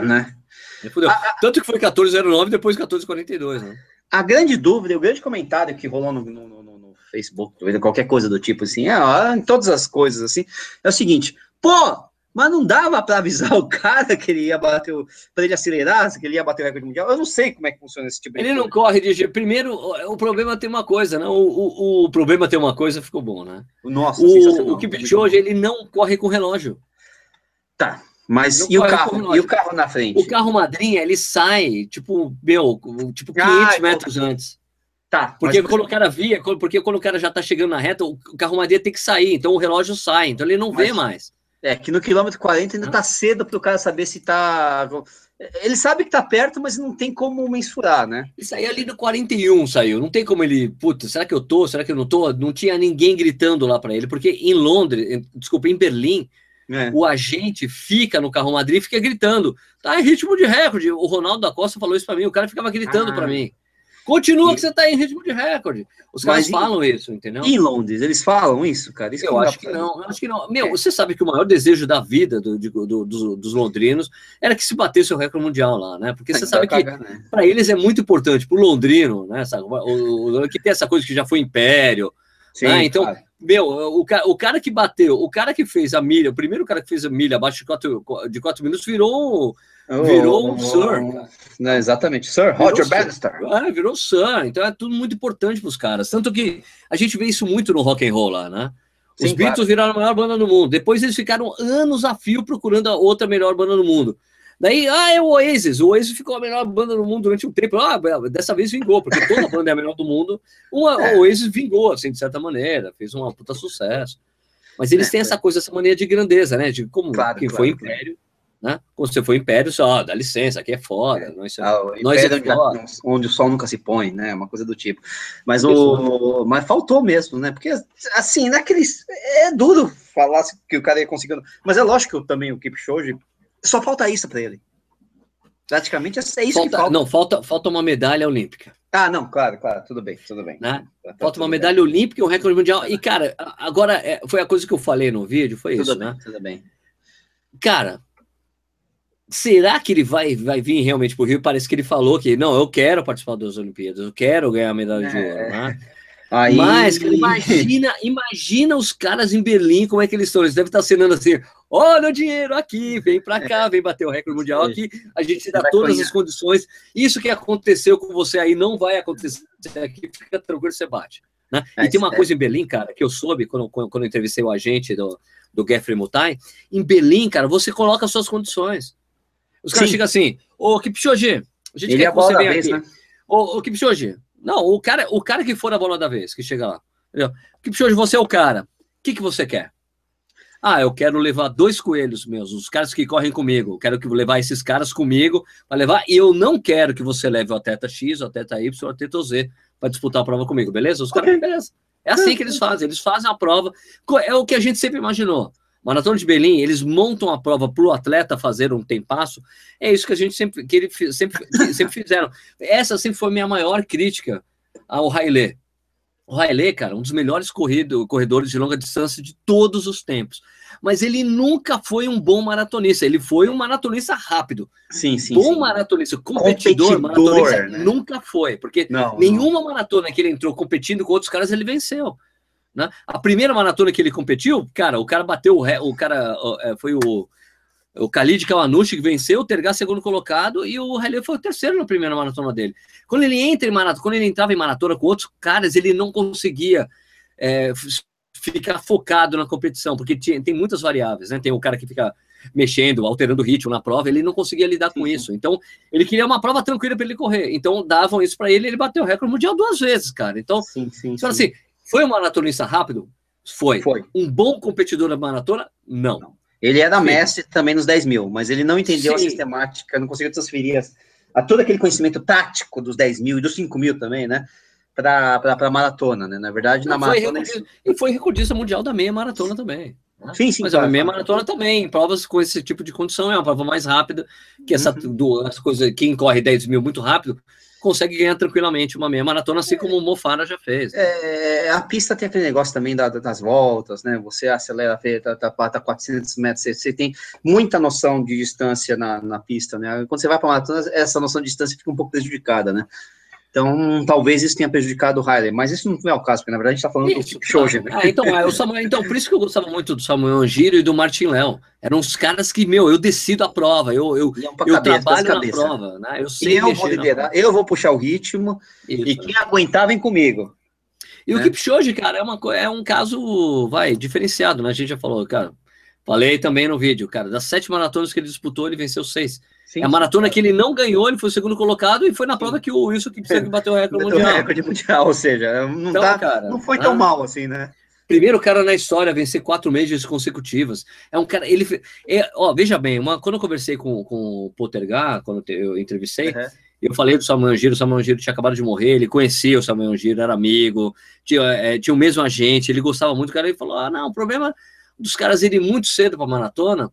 né? Aí fudeu. A, Tanto que foi 1409 depois 1442, né? A grande dúvida, o grande comentário que rolou no, no, no, no Facebook, qualquer coisa do tipo assim, é, em todas as coisas assim, é o seguinte: pô, mas não dava para avisar o cara que ele ia bater, para ele acelerar, que ele ia bater o recorde mundial. Eu não sei como é que funciona esse tipo de Ele coisa. não corre de Primeiro, o problema tem uma coisa, né? O, o, o problema tem uma coisa, ficou bom, né? Nossa, o, o Kipchoge, ele não corre com relógio. Tá, mas e o carro? E o carro na frente? O carro madrinha, ele sai, tipo, meu, tipo 500 ah, metros então... antes. Tá. Porque quando o cara via, porque quando o cara já tá chegando na reta, o carro madrinha tem que sair, então o relógio sai, então ele não mas... vê mais. É, que no quilômetro 40 ainda tá cedo para o cara saber se tá. Ele sabe que tá perto, mas não tem como mensurar, né? Isso aí ali no 41 saiu. Não tem como ele. Puta, será que eu tô? Será que eu não tô? Não tinha ninguém gritando lá para ele, porque em Londres, desculpa, em Berlim, é. o agente fica no carro Madrid e fica gritando. Tá em ritmo de recorde. O Ronaldo da Costa falou isso para mim. O cara ficava gritando ah. para mim. Continua e... que você está em ritmo de recorde. Os caras falam isso, entendeu? Em Londres, eles falam isso, cara? Isso eu acho que não, acho que não. Meu, é. você sabe que o maior desejo da vida do, do, do, dos, londrinos era que se batesse o recorde mundial lá, né? Porque você sabe que né? para eles é muito importante, para o londrino, né? Sabe? O, o, que tem essa coisa que já foi império. Sim, né? Então, claro. meu, o, o cara que bateu, o cara que fez a milha, o primeiro cara que fez a milha abaixo de quatro, de quatro minutos virou Virou um Sir. Não, exatamente, Sir Roger Bannister. É, virou Sir. Então é tudo muito importante para os caras. Tanto que a gente vê isso muito no rock and roll lá, né? Os Sim, Beatles claro. viraram a maior banda do mundo. Depois eles ficaram anos a fio procurando a outra melhor banda do mundo. Daí, ah, é o Oasis. O Oasis ficou a melhor banda do mundo durante um tempo. Ah, dessa vez vingou, porque toda banda é a melhor do mundo. Uma, é. O Oasis vingou, assim, de certa maneira, fez um puta sucesso. Mas eles é, têm essa coisa, essa mania de grandeza, né? De como claro, quem claro, foi império, né? Quando você foi império, só, dá licença, aqui é foda. É. Nós, ah, nós é foda. Onde o sol nunca se põe, né? Uma coisa do tipo. Mas o. Mas faltou mesmo, né? Porque, assim, naqueles. É duro falar que o cara ia conseguindo. Mas é lógico que também o Kipchoge. Só falta isso para ele. Praticamente é isso falta, que falta. Não, falta, falta uma medalha olímpica. Ah, não, claro, claro, tudo bem, tudo bem. Né? Tá, tá falta uma medalha bem. olímpica e um recorde mundial. E, cara, agora, é, foi a coisa que eu falei no vídeo, foi tudo isso, bem, né? Tudo bem. Cara, será que ele vai, vai vir realmente pro Rio? Parece que ele falou que, não, eu quero participar das Olimpíadas, eu quero ganhar a medalha é. de ouro, né? Aí... Mas, imagina, imagina os caras em Berlim, como é que eles estão. Eles devem estar assinando assim: olha o dinheiro aqui, vem para cá, vem bater o recorde mundial aqui, a gente te dá todas as condições. Isso que aconteceu com você aí não vai acontecer aqui, fica tranquilo, você bate. Né? É, e tem uma é. coisa em Berlim, cara, que eu soube quando, quando, quando eu entrevistei o agente do, do Geoffrey Mutai. Em Berlim, cara, você coloca as suas condições. Os caras chegam assim: Ô, Kipchoge, a gente Ele quer é que você venha aqui. Né? Ô, ô, Kipchoge, não, o cara, o cara que for a bola da vez, que chega lá. Entendeu? Que você é o cara. O que, que você quer? Ah, eu quero levar dois coelhos meus, os caras que correm comigo. Eu quero que levar esses caras comigo para levar. E eu não quero que você leve o atleta X, o atleta Y, o atleta Z para disputar a prova comigo, beleza? Os caras, beleza. É assim que eles fazem. Eles fazem a prova. É o que a gente sempre imaginou. Maratona de Berlim, eles montam a prova para o atleta fazer um tempasso. É isso que a gente sempre, que ele sempre, sempre fizeram. Essa sempre foi a minha maior crítica ao Haile. O Haile, cara, um dos melhores corrido, corredores de longa distância de todos os tempos. Mas ele nunca foi um bom maratonista. Ele foi um maratonista rápido. Sim, sim. Bom sim. maratonista, competidor, competidor maratonista, né? nunca foi. Porque não, nenhuma não. maratona que ele entrou competindo com outros caras, ele venceu. Né? A primeira maratona que ele competiu, cara, o cara bateu o, ré, o cara é, foi o o Khalid Kawanushi que venceu, o Tergar segundo colocado e o Haile foi o terceiro na primeira maratona dele. Quando ele entra em maratona, quando ele entrava em maratona com outros caras, ele não conseguia é, ficar focado na competição, porque tinha, tem muitas variáveis, né? Tem o cara que fica mexendo, alterando o ritmo na prova, ele não conseguia lidar com isso. Então, ele queria uma prova tranquila para ele correr. Então, davam isso para ele, ele bateu o recorde mundial duas vezes, cara. Então, sim, sim, sim. assim, foi um maratonista rápido? Foi. Foi. Um bom competidor na maratona? Não. não. Ele era Sim. mestre também nos 10 mil, mas ele não entendeu Sim. a sistemática, não conseguiu transferir a, a, todo aquele conhecimento tático dos 10 mil e dos 5 mil também, né? Para a maratona, né? Na verdade, não, na maratona. Foi e foi recordista mundial da meia maratona também. Né? Sim, sim. Mas claro, a meia maratona também, provas com esse tipo de condição, é uma prova mais rápida que essa, uhum. do, essa coisa. Quem corre 10 mil muito rápido consegue ganhar tranquilamente uma meia maratona, assim como o Mofara já fez. Né? É, a pista tem aquele negócio também da, das voltas, né? Você acelera, tá, tá, tá 400 metros, você, você, tem muita noção de distância na, na pista, né? Quando você vai para maratona, essa noção de distância fica um pouco prejudicada, né? Então, talvez isso tenha prejudicado o Riley, mas isso não é o caso, porque na verdade a gente está falando isso, do Shoji. Né? Ah, então, é, Samuel, então, por isso que eu gostava muito do Samuel Giro e do Martin Léo. Eram os caras que, meu, eu decido a prova, eu, eu, eu cabeça, trabalho na prova, né? Eu sei eu vou liderar, eu vou puxar o ritmo, isso. e quem aguentar vem comigo. E né? o Kipchoge, cara, é, uma, é um caso, vai, diferenciado, né? A gente já falou, cara, falei também no vídeo, cara, das sete maratonas que ele disputou, ele venceu seis. Sim, é a maratona que ele não ganhou, ele foi o segundo colocado e foi na prova que o Wilson que precisa bateu o recorde mundial. recorde mundial, ou seja, não, então, tá, cara, não foi tão ah, mal assim, né? Primeiro cara na história a vencer quatro meses consecutivas. É um cara, ele, é, ó, veja bem, uma, quando eu conversei com, com o Pottergar, quando eu entrevistei, uhum. eu falei do Samuel Giro, o Samuel Giro tinha acabado de morrer, ele conhecia o Samuel Giro, era amigo, tinha, é, tinha o mesmo agente, ele gostava muito do cara, ele falou, ah, não, o problema dos caras irem muito cedo para maratona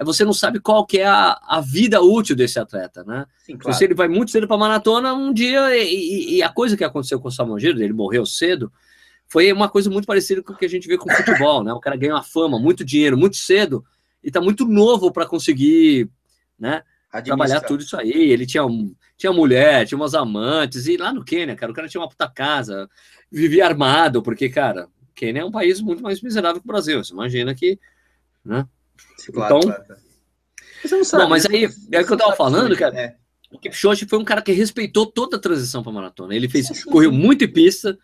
é você não sabe qual que é a, a vida útil desse atleta, né? Sim, claro. Se ele vai muito cedo para maratona, um dia, e, e, a coisa que aconteceu com o Samuel Giro, ele morreu cedo, foi uma coisa muito parecida com o que a gente vê com o futebol, né? O cara ganha uma fama, muito dinheiro, muito cedo, e tá muito novo para conseguir, né? Trabalhar tudo isso aí. Ele tinha, tinha mulher, tinha umas amantes, e lá no Quênia, cara, o cara tinha uma puta casa, vivia armado, porque, cara, o Quênia é um país muito mais miserável que o Brasil. Você imagina que, né? Claro, então, claro. Você não sabe, mas aí, é o que eu tava falando, cara. É. O Kipchoge foi um cara que respeitou toda a transição para maratona. Ele fez, correu muito em pista,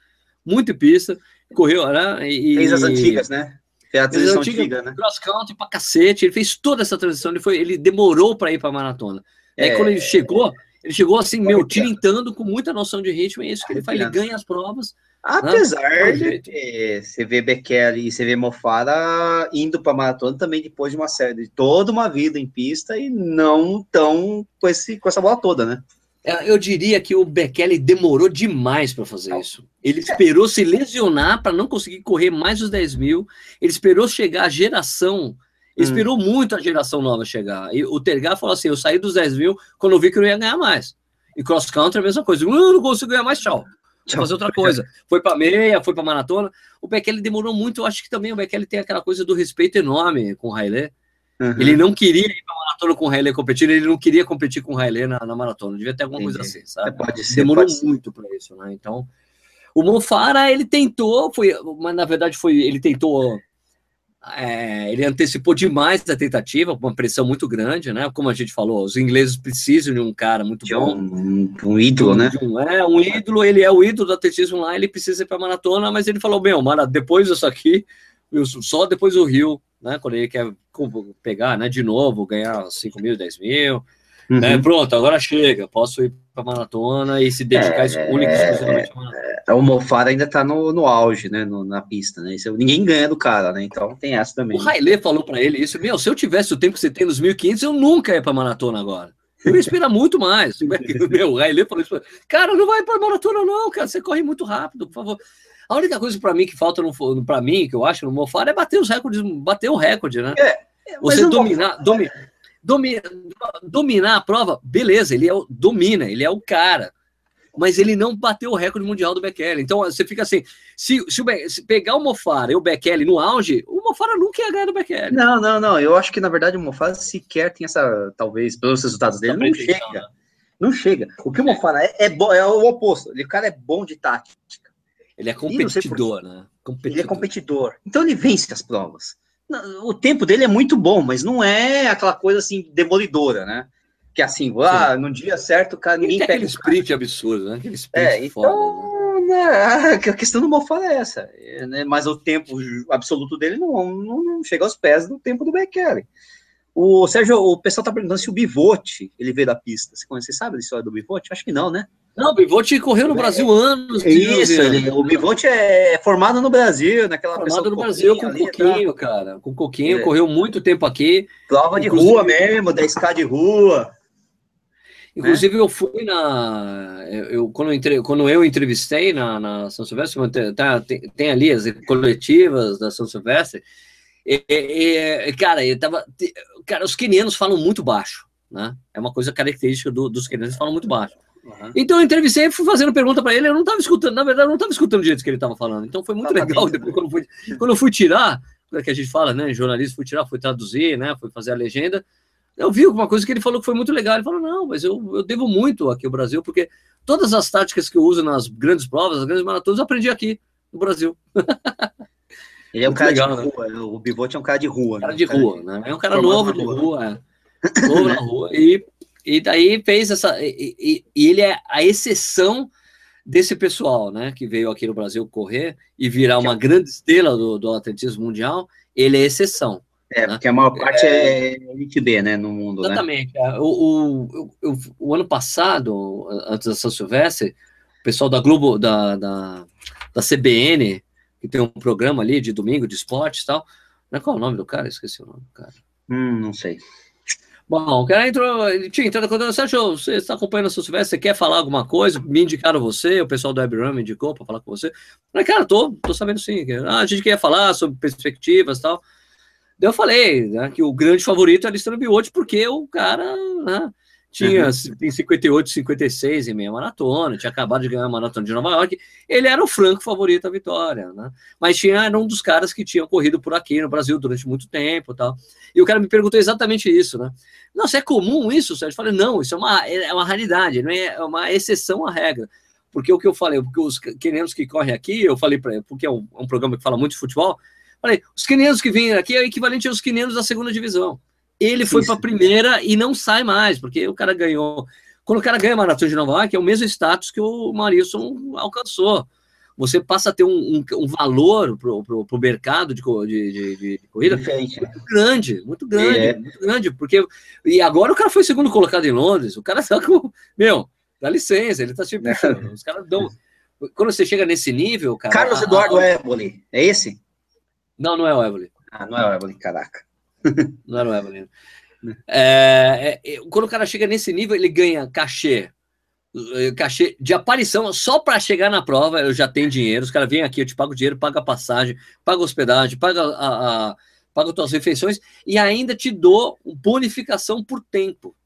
muito em pista, correu, né? E, fez as antigas, né? é a transição antiga, né? Cross country pra cacete, ele fez toda essa transição, ele, foi, ele demorou para ir pra maratona. Aí é, quando ele chegou, ele chegou assim, meu, tilintando com muita noção de ritmo, é isso que ele faz, ele ganha as provas. Apesar de você ver Bekele e você ver Mofara indo para maratona também depois de uma série de toda uma vida em pista e não tão com, esse, com essa bola toda, né? É, eu diria que o Bekele demorou demais para fazer isso. Ele esperou se lesionar para não conseguir correr mais os 10 mil. Ele esperou chegar a geração. Ele hum. esperou muito a geração nova chegar. E o Tergar falou assim: eu saí dos 10 mil quando eu vi que eu não ia ganhar mais. E cross country é a mesma coisa. Eu não consigo ganhar mais, tchau. Vou fazer outra coisa. Foi para meia, foi para maratona. O Bekele demorou muito. Eu acho que também o Bekele tem aquela coisa do respeito enorme com o Haile. Uhum. Ele não queria ir para maratona com o Haile competindo, ele não queria competir com o Haile na, na maratona. Devia ter alguma Entendi. coisa assim, sabe? Pode ser, Demorou pode muito para isso, né? Então, o Mofara, ele tentou, foi, mas na verdade foi, ele tentou, é, ele antecipou demais a tentativa, com uma pressão muito grande, né? Como a gente falou, os ingleses precisam de um cara muito de bom. Um, um ídolo, né? Um, é, um ídolo, ele é o ídolo do atletismo lá, ele precisa ir para maratona, mas ele falou, meu, mano, depois disso aqui, só depois do Rio, né? Quando ele quer pegar, né? De novo, ganhar 5 mil, 10 mil. Uhum. Né, pronto, agora chega, posso ir para maratona e se dedicar é, exclusivamente à maratona. É, o Mofara ainda está no, no auge, né, no, na pista, né, isso, ninguém ganha do cara, né, então tem essa também. O Railê falou para ele isso, meu, se eu tivesse o tempo que você tem nos 1500, eu nunca ia para maratona agora. Eu ia esperar muito mais. Meu, o Railê falou isso. Cara, não vai para maratona não, cara, você corre muito rápido, por favor. A única coisa para mim que falta para mim, que eu acho no Mofara, é bater os recordes, bater o recorde, né? É, Você dominar, domi, domi, dominar a prova, beleza, ele é o, domina, ele é o cara. Mas ele não bateu o recorde mundial do Bekele. Então você fica assim: se, se, o, se pegar o Mofara e o Bekele no auge, o Mofara nunca ia ganhar do Bekele. Não, não, não. Eu acho que na verdade o Mofara sequer tem essa, talvez, pelos resultados dele, não chega. Né? Não chega. O que o Mofara é, é, é o oposto. Ele, o cara é bom de tática. Ele é competidor, né? Competidor. Ele é competidor. Então ele vence as provas. O tempo dele é muito bom, mas não é aquela coisa assim demolidora, né? Que assim, ah, no dia certo, cara, ninguém pega. Aquele sprint absurdo, né? Aquele sprint é, então, foda, né? a questão do Mofara é essa, né? mas o tempo absoluto dele não, não, não chega aos pés do tempo do Bekele. O Sérgio, o pessoal tá perguntando se o Bivote ele veio da pista. Você, conhece, você sabe a história do Bivote? Acho que não, né? Não, o Bivote correu no é, Brasil anos. É isso, ele, o Bivote é formado no Brasil, naquela Formado no Brasil com ali, Coquinho, tá? cara. Com Coquinho, é. correu muito tempo aqui. Prova de rua mesmo, 10K de rua. Inclusive, né? eu fui na. Eu, quando, eu entre, quando eu entrevistei na, na São Silvestre, tá, tem, tem ali as coletivas da São Silvestre, e, e, cara, eu tava, cara, os quenianos falam muito baixo, né? É uma coisa característica do, dos quenianos, eles falam muito baixo. Uhum. Então eu entrevistei, fui fazendo pergunta para ele, eu não estava escutando, na verdade, eu não estava escutando o jeito que ele estava falando. Então foi muito legal. Depois, quando, eu fui, quando eu fui tirar, é que a gente fala, né? Jornalista, fui tirar, fui traduzir, né? Fui fazer a legenda. Eu vi alguma coisa que ele falou que foi muito legal. Ele falou: não, mas eu, eu devo muito aqui ao Brasil, porque todas as táticas que eu uso nas grandes provas, nas grandes maratonas, eu aprendi aqui no Brasil. Ele é um cara legal, de né? rua, né? o Bivote é um cara de rua. Cara né? de rua, né? É um cara novo de rua, é. novo na rua. E, e daí fez essa. E, e, e, ele é a exceção desse pessoal, né? Que veio aqui no Brasil correr e virar uma grande estrela do, do atletismo mundial. Ele é exceção. É, né? porque a maior parte é, é Elite B, né, no mundo, né? Exatamente. Né? O, o, o, o, ano passado, antes da São Silvestre, o pessoal da Globo, da, da, da CBN, que tem um programa ali de domingo de esportes e tal. Não é qual é o nome do cara? Esqueci o nome do cara. Hum, não sei. Bom, o cara entrou, ele tinha entrado quando Sérgio, você está acompanhando a sua Silvestre, você quer falar alguma coisa? Me indicaram você, o pessoal do WebRun me indicou para falar com você. Falei, cara, tô, tô sabendo sim. Ah, a gente queria falar sobre perspectivas e tal. Daí eu falei né, que o grande favorito é a Alistano Biote, porque o cara né, tinha uhum. tem 58, 56 em meia maratona, tinha acabado de ganhar a maratona de Nova York, ele era o franco favorito à vitória, né? Mas tinha, era um dos caras que tinha corrido por aqui no Brasil durante muito tempo tal. E o cara me perguntou exatamente isso, né? Nossa, é comum isso, Sérgio? Eu falei, não, isso é uma, é uma raridade, não é, é uma exceção à regra. Porque o que eu falei, porque os quenianos que correm aqui, eu falei para porque é um, é um programa que fala muito de futebol, falei, os quenianos que vêm aqui é o equivalente aos quenianos da segunda divisão. Ele foi para a primeira e não sai mais, porque o cara ganhou. Quando o cara ganha a maratona de Nova York, é o mesmo status que o Marilson alcançou. você passa a ter um, um, um valor para o mercado de, de, de, de corrida Diferente. muito grande, muito grande, é. muito grande, porque e agora o cara foi segundo colocado em Londres, o cara tá com, meu, dá licença, ele tá tipo, os caras dão, quando você chega nesse nível, cara... Carlos Eduardo a, Évoli, é esse? Não, não é o Évoli. Ah, não é o Évoli, caraca. Não era o Évoli. É, é, quando o cara chega nesse nível, ele ganha cachê eh, cachê de aparição só para chegar na prova. Eu já tenho dinheiro. Os caras vêm aqui, eu te pago dinheiro, paga a passagem, paga a hospedagem, paga a, a paga as tuas refeições e ainda te dou bonificação por tempo.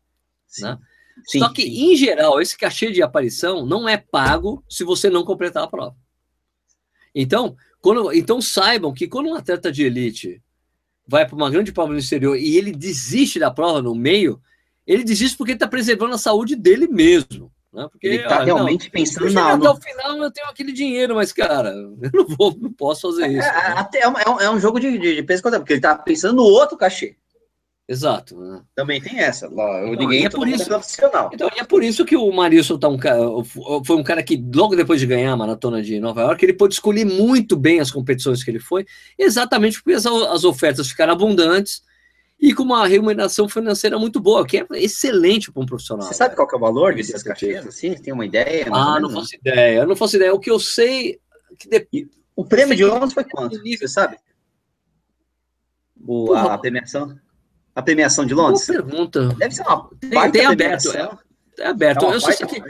Sim. Né? Sim, Só que, sim. em geral, esse cachê de aparição não é pago se você não completar a prova. Então, quando, então saibam que quando um atleta de elite vai para uma grande prova no exterior e ele desiste da prova no meio, ele desiste porque ele está preservando a saúde dele mesmo. Né? Porque, ele tá realmente não, pensando na. Até o final eu tenho aquele dinheiro, mas, cara, eu não, vou, não posso fazer é, isso. É, né? é, um, é um jogo de, de, de peso porque ele tá pensando no outro cachê. Exato. Né? Também tem essa. Lá, então, ninguém é por isso, profissional. Então, é por isso que o Marilson tá um foi um cara que, logo depois de ganhar a maratona de Nova York, ele pôde escolher muito bem as competições que ele foi, exatamente porque as, as ofertas ficaram abundantes e com uma remuneração financeira muito boa, que é excelente para um profissional. Você sabe qual é o valor desses cachês? Assim, tem uma ideia? Ah, não faço ideia. Eu não faço ideia. O que eu sei que de... o prêmio de Londres foi quanto? Você sabe? O, a, a, premiação? A premiação de Londres? Boa pergunta. Deve ser uma tem, tem aberto. É, é aberto. É eu, só sei que,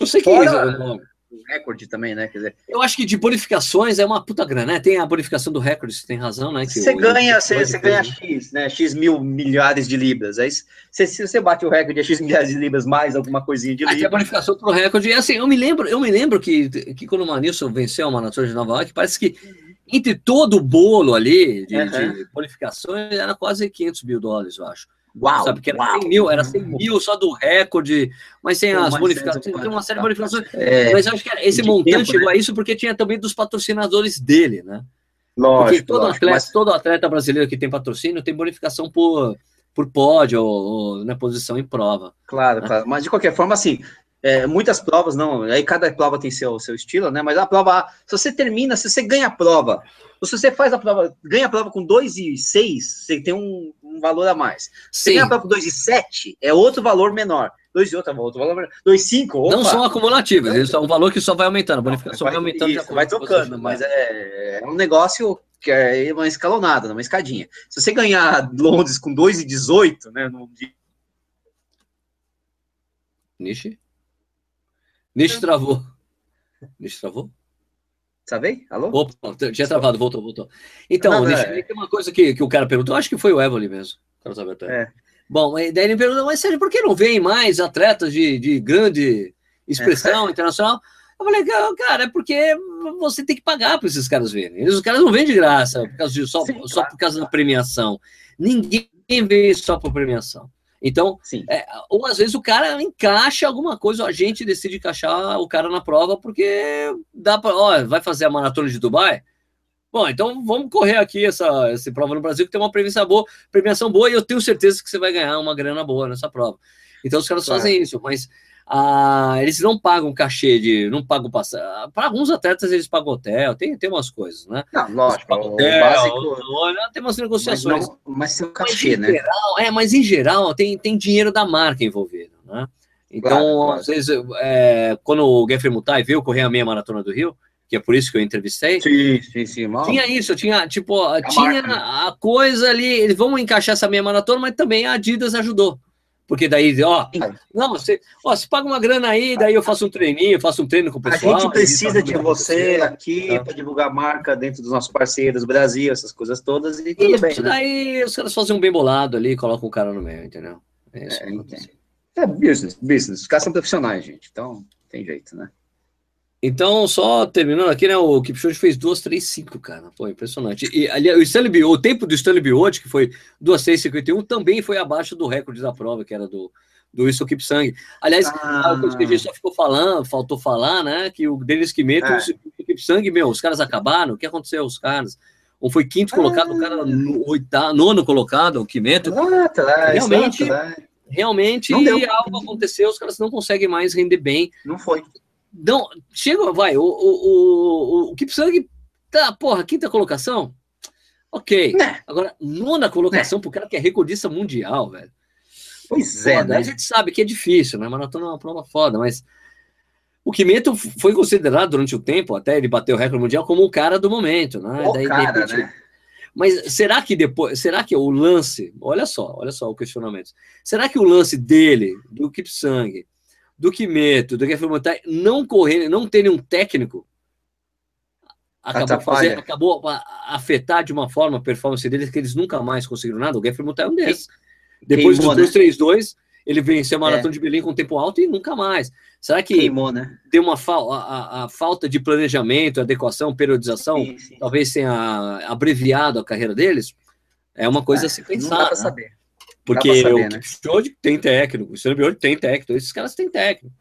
eu sei que Fora recorde também, né? Quer dizer, eu acho que de bonificações é uma puta grana, né? Tem a bonificação do recorde, você tem razão, né? você ganha, você, você ganha X, né? X mil milhares de libras. Aí, se, se você bate o recorde é X milhares de libras mais alguma coisinha de libras. Aí a bonificação pro recorde. E assim, eu me lembro, eu me lembro que, que quando o Manilson venceu a maratona de Nova York, parece que entre todo o bolo ali de, uhum. de bonificações era quase 500 mil dólares, eu acho. Uau, sabe? Que era uau, 100 mil, era 100 mil só do recorde, mas tem as bonificações, tem uma série de bonificações. É, mas acho que esse montante tempo, chegou né? a isso porque tinha também dos patrocinadores dele, né? Lógico. Porque todo, lógico, atleta, mas... todo atleta brasileiro que tem patrocínio tem bonificação por, por pódio ou, ou na posição em prova. Claro, né? claro. Mas de qualquer forma, assim, é, muitas provas, não, aí cada prova tem seu, seu estilo, né? Mas a prova, se você termina, se você ganha a prova, ou se você faz a prova, ganha a prova com 2 e 6, você tem um, um, valor a mais. Se você ganha a prova com 2 e 7, é outro valor menor. 2 e outro, outro valor menor. 2 e 5, Não são acumulativos, eles são um valor que só vai aumentando, a bonificação vai, vai aumentando. Isso, vai trocando, mas é, é um negócio que é uma escalonada, uma escadinha. Se você ganhar Londres com 2 e 18, né, no dia... Nishi? Nish travou. Nish travou? Travei? Alô? Opa, tinha travado, voltou, voltou. Então, não, Nish, tem uma coisa que, que o cara perguntou, acho que foi o Evoli mesmo. É. Bom, daí ele perguntou, mas Sérgio, por que não vem mais atletas de, de grande expressão é. internacional? Eu falei, cara, é porque você tem que pagar para esses caras verem. Eles, os caras não vêm de graça por causa de, só, Sim, só claro. por causa da premiação. Ninguém vem só por premiação. Então, é, ou às vezes o cara encaixa alguma coisa, a gente decide encaixar o cara na prova porque dá para, ó, vai fazer a maratona de Dubai? Bom, então vamos correr aqui essa, essa prova no Brasil que tem uma premiação boa, premiação boa e eu tenho certeza que você vai ganhar uma grana boa nessa prova. Então os caras claro. fazem isso, mas ah, eles não pagam cachê de. não pagam passagem. Para alguns atletas eles pagam hotel, tem, tem umas coisas, né? Não, lógico. Hotel, básico, tem umas negociações. Mas, não, mas cachê, né? Geral, é, mas em geral tem, tem dinheiro da marca envolvido, né? Então, claro, claro. às vezes, é, quando o Geoffrey Mutai veio correr a meia maratona do Rio, que é por isso que eu entrevistei. Sim, sim, sim. Mal. Tinha isso, tinha, tipo, a tinha marca, né? a coisa ali, eles vão encaixar essa meia maratona, mas também a Adidas ajudou. Porque daí, ó, não, você, ó, você paga uma grana aí, daí eu faço um treininho, faço um treino com o pessoal. A gente precisa de você aqui tá. para divulgar a marca dentro dos nossos parceiros, Brasil, essas coisas todas, e tudo Isso, bem. Né? daí os caras fazem um bem bolado ali, colocam o cara no meio, entendeu? É, isso, é, é business, business. Os caras são profissionais, gente, então tem jeito, né? Então, só terminando aqui, né? O Kipchoge fez 2,35, cara. Pô, impressionante. E ali, o, Stanley Biot, o tempo do Stanley Biot, que foi 2,651, também foi abaixo do recorde da prova, que era do, do Wilson Kipsang. Aliás, ah. coisa que a gente só ficou falando, faltou falar, né? Que o Denis Kimeto é. e o Kipsang, meu, os caras acabaram. O que aconteceu? Os caras. Um foi quinto colocado, o cara no, oitavo, nono colocado, o Kimeto. Ah, tá, realmente, realmente algo aconteceu, os caras não conseguem mais render bem. Não foi não, chega, vai, o, o, o, o Kipsang tá, porra, quinta colocação, ok. Né? Agora, nona colocação né? pro cara que é recordista mundial, velho. Pois é, né? A gente sabe que é difícil, né? Maratona é uma prova foda, mas o Kimeto foi considerado durante o tempo, até ele bater o recorde mundial, como o cara do momento, né? O Daí, cara, repente, né? Mas será que depois, será que o lance, olha só, olha só o questionamento. Será que o lance dele, do Kipsang, do Kimeto, do Gefremontai, não correr, não ter nenhum técnico, acabou, fazer, acabou a afetar de uma forma a performance deles que eles nunca mais conseguiram nada. O Gefremontai é um desses. Depois Queimou, dos 2-3-2, né? ele venceu a Maratona é. de Berlim com tempo alto e nunca mais. Será que Queimou, né? deu uma fa a, a, a, falta de planejamento, adequação, periodização, sim, sim. talvez tenha abreviado a carreira deles? É uma coisa é, a se pensar. Não dá para né? saber. Porque saber, o né? Kipchoge tem técnico, o Stanbioli tem técnico, esses caras têm técnico.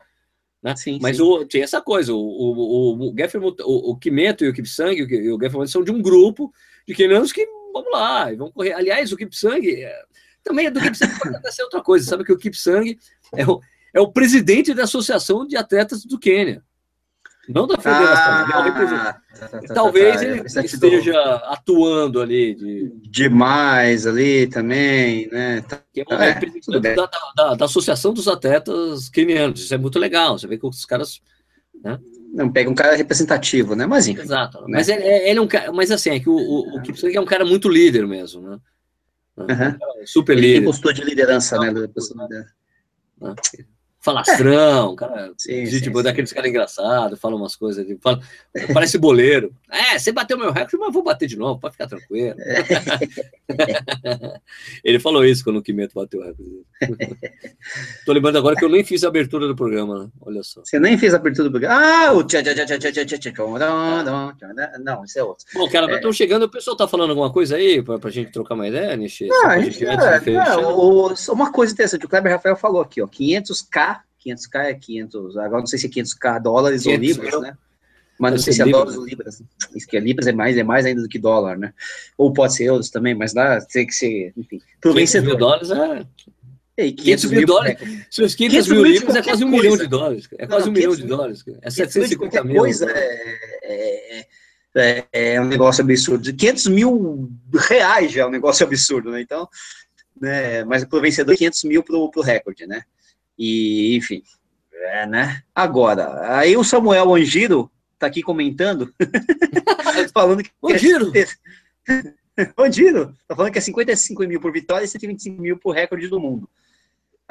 Né? Sim, Mas sim. O, tem essa coisa, o, o, o, o, o Kimeto e o Kipsang e o Gefferman são de um grupo de quenianos que, vamos lá, vão correr. Aliás, o Kipsang é, também é do Kipsang pode acontecer outra coisa, sabe que o Kipsang é o, é o presidente da Associação de Atletas do Quênia. Não da federação. Ah, tá, tá, tá, Talvez tá, ele esteja atuando ali. De... Demais ali também, né? Que é, um é, da, da, da, Associação dos Atletas Quenianos. Isso é muito legal. Você vê que os caras. Né? Não, pega um cara representativo, né? Mas enfim. Exato. Né? Mas ele, ele, é um cara. Mas assim, é que o, o, o Kipsang é um cara muito líder mesmo, né? Uhum. Super líder. Ele tem postura de liderança, né? Não, falastrão, é. cara, sim, gente, sim, daqueles caras engraçados, fala umas coisas, fala, parece boleiro. É, você bateu meu recorde, mas vou bater de novo, pode ficar tranquilo. É. Ele falou isso quando o Quimeto bateu o recorde. Tô lembrando agora que eu nem fiz a abertura do programa, né? olha só. Você nem fez a abertura do programa? Ah, o tchá, tchá, tchá, tchá, tchá, tchá, Não, isso é outro. Bom, cara, estão é. chegando, o pessoal tá falando alguma coisa aí pra, pra gente trocar uma ideia, Nishi? Não, a gente, é, não, uma coisa interessante, o Kleber Rafael falou aqui, ó, 500k 500k é 500, agora não sei se é 500k dólares 500 ou libras, né? Mas não sei se é dólares ou libras. Isso que é libras é mais, é mais ainda do que dólar, né? Ou pode ser euros também, mas dá, tem que ser, enfim. Pro vencedor. dólares é... Ei, 500, 500 mil dólares. Se os 500, 500 mil libras é quase um coisa. milhão de dólares. É quase não, um milhão de dólares. É 750 mil. coisa é, é, é, é, um negócio absurdo. 500 mil reais já é um negócio absurdo, né? Então, né? Mas pro vencedor, 500 mil pro, pro recorde, né? E, enfim, é, né? Agora, aí o Samuel Angiro tá aqui comentando, falando que. Angiro! É... Angiro! Tá falando que é 55 mil por vitória e 125 mil por recorde do mundo.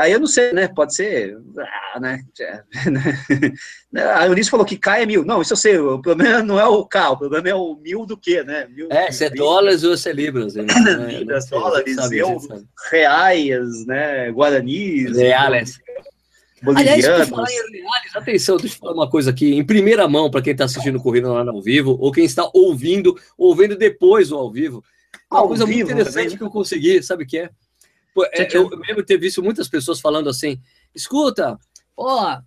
Aí eu não sei, né? Pode ser. Ah, né? A Eunice falou que K é mil. Não, isso eu sei. O problema não é o K, o problema é o mil do quê, né? Mil, é, se é dólares ou se é libras. Né? libras, dólares, euros, reais, né? Guaranis. Reais. Aliás, por falar em reais, atenção, deixa eu falar uma coisa aqui, em primeira mão, para quem está assistindo Corrida lá no ao vivo, ou quem está ouvindo, ouvindo depois o ao vivo. Uma ao coisa vivo, muito interessante que eu consegui, sabe o que é? Pô, é eu lembro ter visto muitas pessoas falando assim: escuta, ó,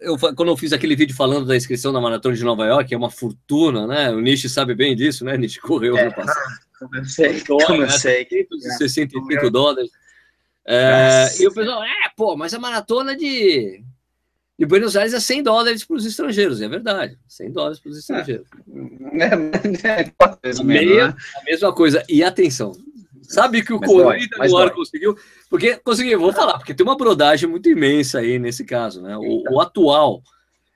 eu, quando eu fiz aquele vídeo falando da inscrição na Maratona de Nova York, é uma fortuna, né? O Nish sabe bem disso, né? Nish correu é, ano passado. Como sei, né? sei. 65 dólares. É, e o pessoal, é, pô, mas a maratona de, de Buenos Aires é 100 dólares para os estrangeiros, é verdade. 100 dólares para os estrangeiros. É, é, é, a, né? a mesma coisa. E atenção, sabe que o Corrida no ar conseguiu? Porque conseguiu, vou falar, porque tem uma brodagem muito imensa aí nesse caso, né? O, o atual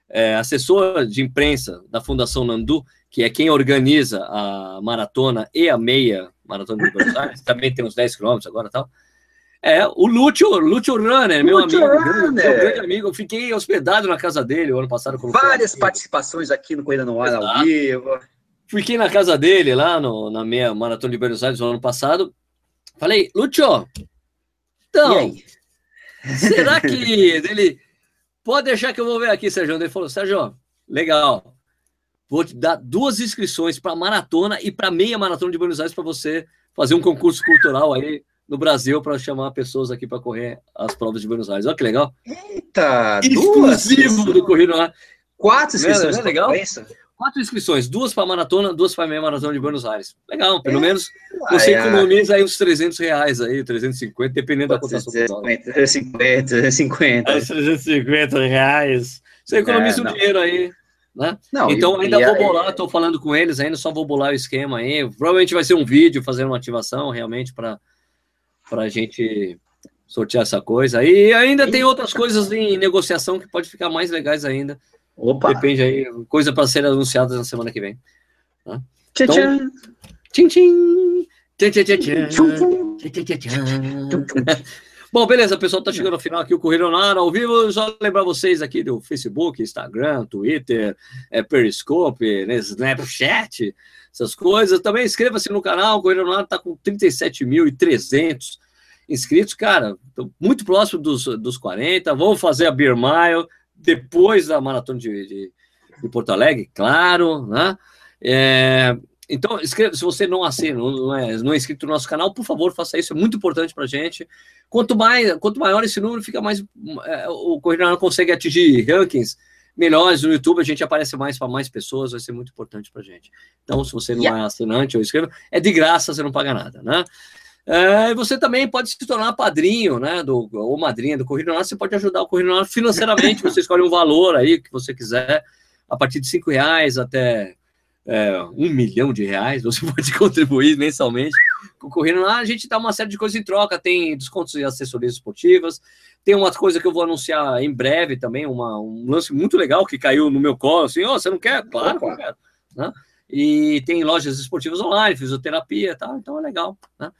é, assessor de imprensa da Fundação Nandu, que é quem organiza a maratona e a meia maratona de Buenos Aires, também tem uns 10 quilômetros agora tal. É, o Lúcio, Lúcio Runner, meu Lúcio amigo, Runner. meu grande amigo. Eu fiquei hospedado na casa dele o ano passado. Várias participações aqui no Corrida no Ar ao vivo. Fiquei na casa dele lá no, na meia maratona de Buenos Aires no ano passado. Falei, Lúcio, então, será que ele pode deixar que eu vou ver aqui, Sérgio? Ele falou, Sérgio, legal. Vou te dar duas inscrições para maratona e para meia maratona de Buenos Aires para você fazer um concurso cultural aí no Brasil para chamar pessoas aqui para correr as provas de Buenos Aires. Olha que legal. Eita, Exclusivo duas, do Corrida lá. Quatro inscrições. Não é legal? Quatro inscrições, duas para maratona, duas para meia maratona de Buenos Aires. Legal, pelo é. menos você ai, economiza ai. aí uns 300 reais aí, 350, dependendo da cotação. 350, 350. 350 reais. Você economiza é, um dinheiro aí. Né? Não, então ainda vou bolar, estou falando com eles ainda, só vou bolar o esquema aí. Provavelmente vai ser um vídeo fazendo uma ativação realmente para a gente sortear essa coisa. E ainda tem outras coisas em negociação que pode ficar mais legais ainda. Opa. Depende aí, coisa para ser anunciada na semana que vem. Tá? Tchau, então, tchim, tchim. Tchim, tchim, tchim, tchim. Bom, beleza, pessoal tá chegando ao final aqui, o Correio Nara ao vivo. Só lembrar vocês aqui do Facebook, Instagram, Twitter, é, Periscope, né, Snapchat, essas coisas. Também inscreva-se no canal, o Correio Nara tá com 37.300 inscritos, cara, muito próximo dos, dos 40. Vamos fazer a Beer Mile depois da maratona de, de, de Porto Alegre, claro, né? É, então, escreva, se você não assina, não é, não é inscrito no nosso canal, por favor, faça isso, é muito importante para a gente. Quanto, mais, quanto maior esse número, fica mais. É, o Correio consegue atingir rankings melhores no YouTube, a gente aparece mais para mais pessoas, vai ser muito importante para a gente. Então, se você não yeah. é assinante ou inscreva, é de graça, você não paga nada, né? É, você também pode se tornar padrinho, né, do, ou madrinha do Corrida Nacional, você pode ajudar o Corrida Nacional financeiramente, você escolhe um valor aí que você quiser, a partir de cinco reais até é, um milhão de reais, você pode contribuir mensalmente concorrendo lá. A gente dá uma série de coisas em troca, tem descontos em assessorias esportivas, tem uma coisa que eu vou anunciar em breve também, uma, um lance muito legal que caiu no meu colo, assim, oh, você não quer? Claro que eu quero. Né? E tem lojas esportivas online, fisioterapia e tal, então é legal, né?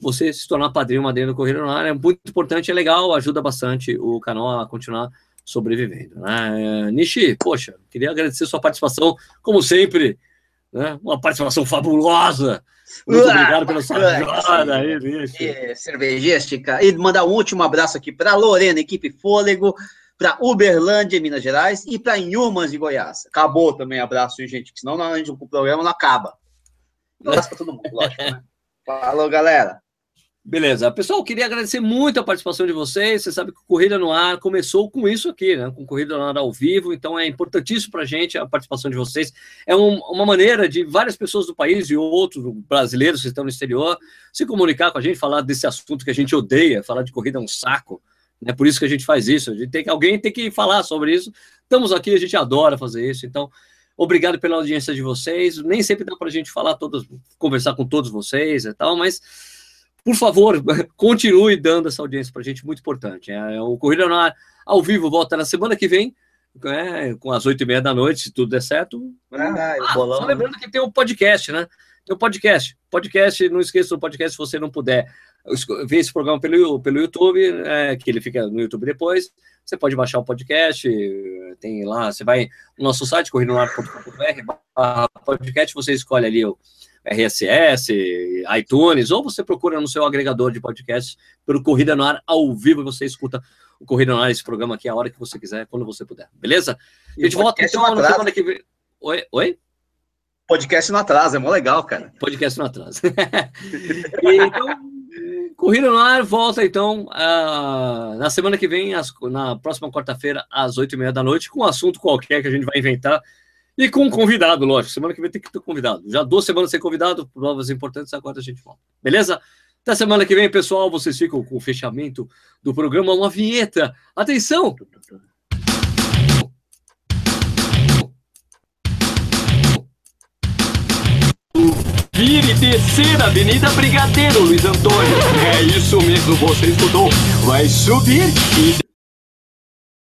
Você se tornar padrinho, madrinha do Correio Online é muito importante, é legal, ajuda bastante o canal a continuar sobrevivendo. Né? Nishi, poxa, queria agradecer sua participação, como sempre, né? uma participação fabulosa. Muito obrigado pela sua ajuda aí, Nishi. Cervejística. E mandar um último abraço aqui para Lorena, equipe Fôlego, para Uberlândia, Minas Gerais, e para Inhumas de Goiás. Acabou também, abraço, gente, senão a gente, o programa não acaba. Um abraço para todo mundo, lógico, né? Falou, galera. Beleza. Pessoal, queria agradecer muito a participação de vocês. Você sabe que o Corrida no Ar começou com isso aqui, né? Com Corrida no Ar ao vivo. Então é importantíssimo para a gente a participação de vocês. É um, uma maneira de várias pessoas do país e outros brasileiros que estão no exterior se comunicar com a gente, falar desse assunto que a gente odeia. Falar de corrida é um saco. É né? por isso que a gente faz isso. A gente tem que, alguém tem que falar sobre isso. Estamos aqui, a gente adora fazer isso. Então, obrigado pela audiência de vocês. Nem sempre dá para a gente falar todos, conversar com todos vocês e tal, mas por favor, continue dando essa audiência para a gente, muito importante. É, o Corrida no Ar, ao vivo volta na semana que vem, é, com as oito e meia da noite, se tudo der certo. Ah, ah, bolão, só lembrando que tem o um podcast, né? Tem o um podcast. Podcast, não esqueça do podcast se você não puder ver esse programa pelo, pelo YouTube, é, que ele fica no YouTube depois. Você pode baixar o podcast, tem lá, você vai no nosso site, corridonar.com.br, podcast, você escolhe ali o RSS, iTunes, ou você procura no seu agregador de podcast pelo Corrida no Ar ao vivo, você escuta o Corrida no Ar, esse programa aqui, a hora que você quiser, quando você puder, beleza? E a gente volta então na semana que vem. Oi? Oi? Podcast no atraso, é mó legal, cara. Podcast no atraso. então, Corrida no Ar volta então uh, na semana que vem, as, na próxima quarta-feira, às oito e meia da noite, com um assunto qualquer que a gente vai inventar e com um convidado, lógico. Semana que vem tem que ter convidado. Já duas semanas sem convidado, provas importantes, agora a gente volta. Beleza? Até semana que vem, pessoal. Vocês ficam com o fechamento do programa, uma vinheta. Atenção! Vire terceira Avenida Brigadeiro, Luiz Antônio. É isso mesmo, você escutou. Vai subir e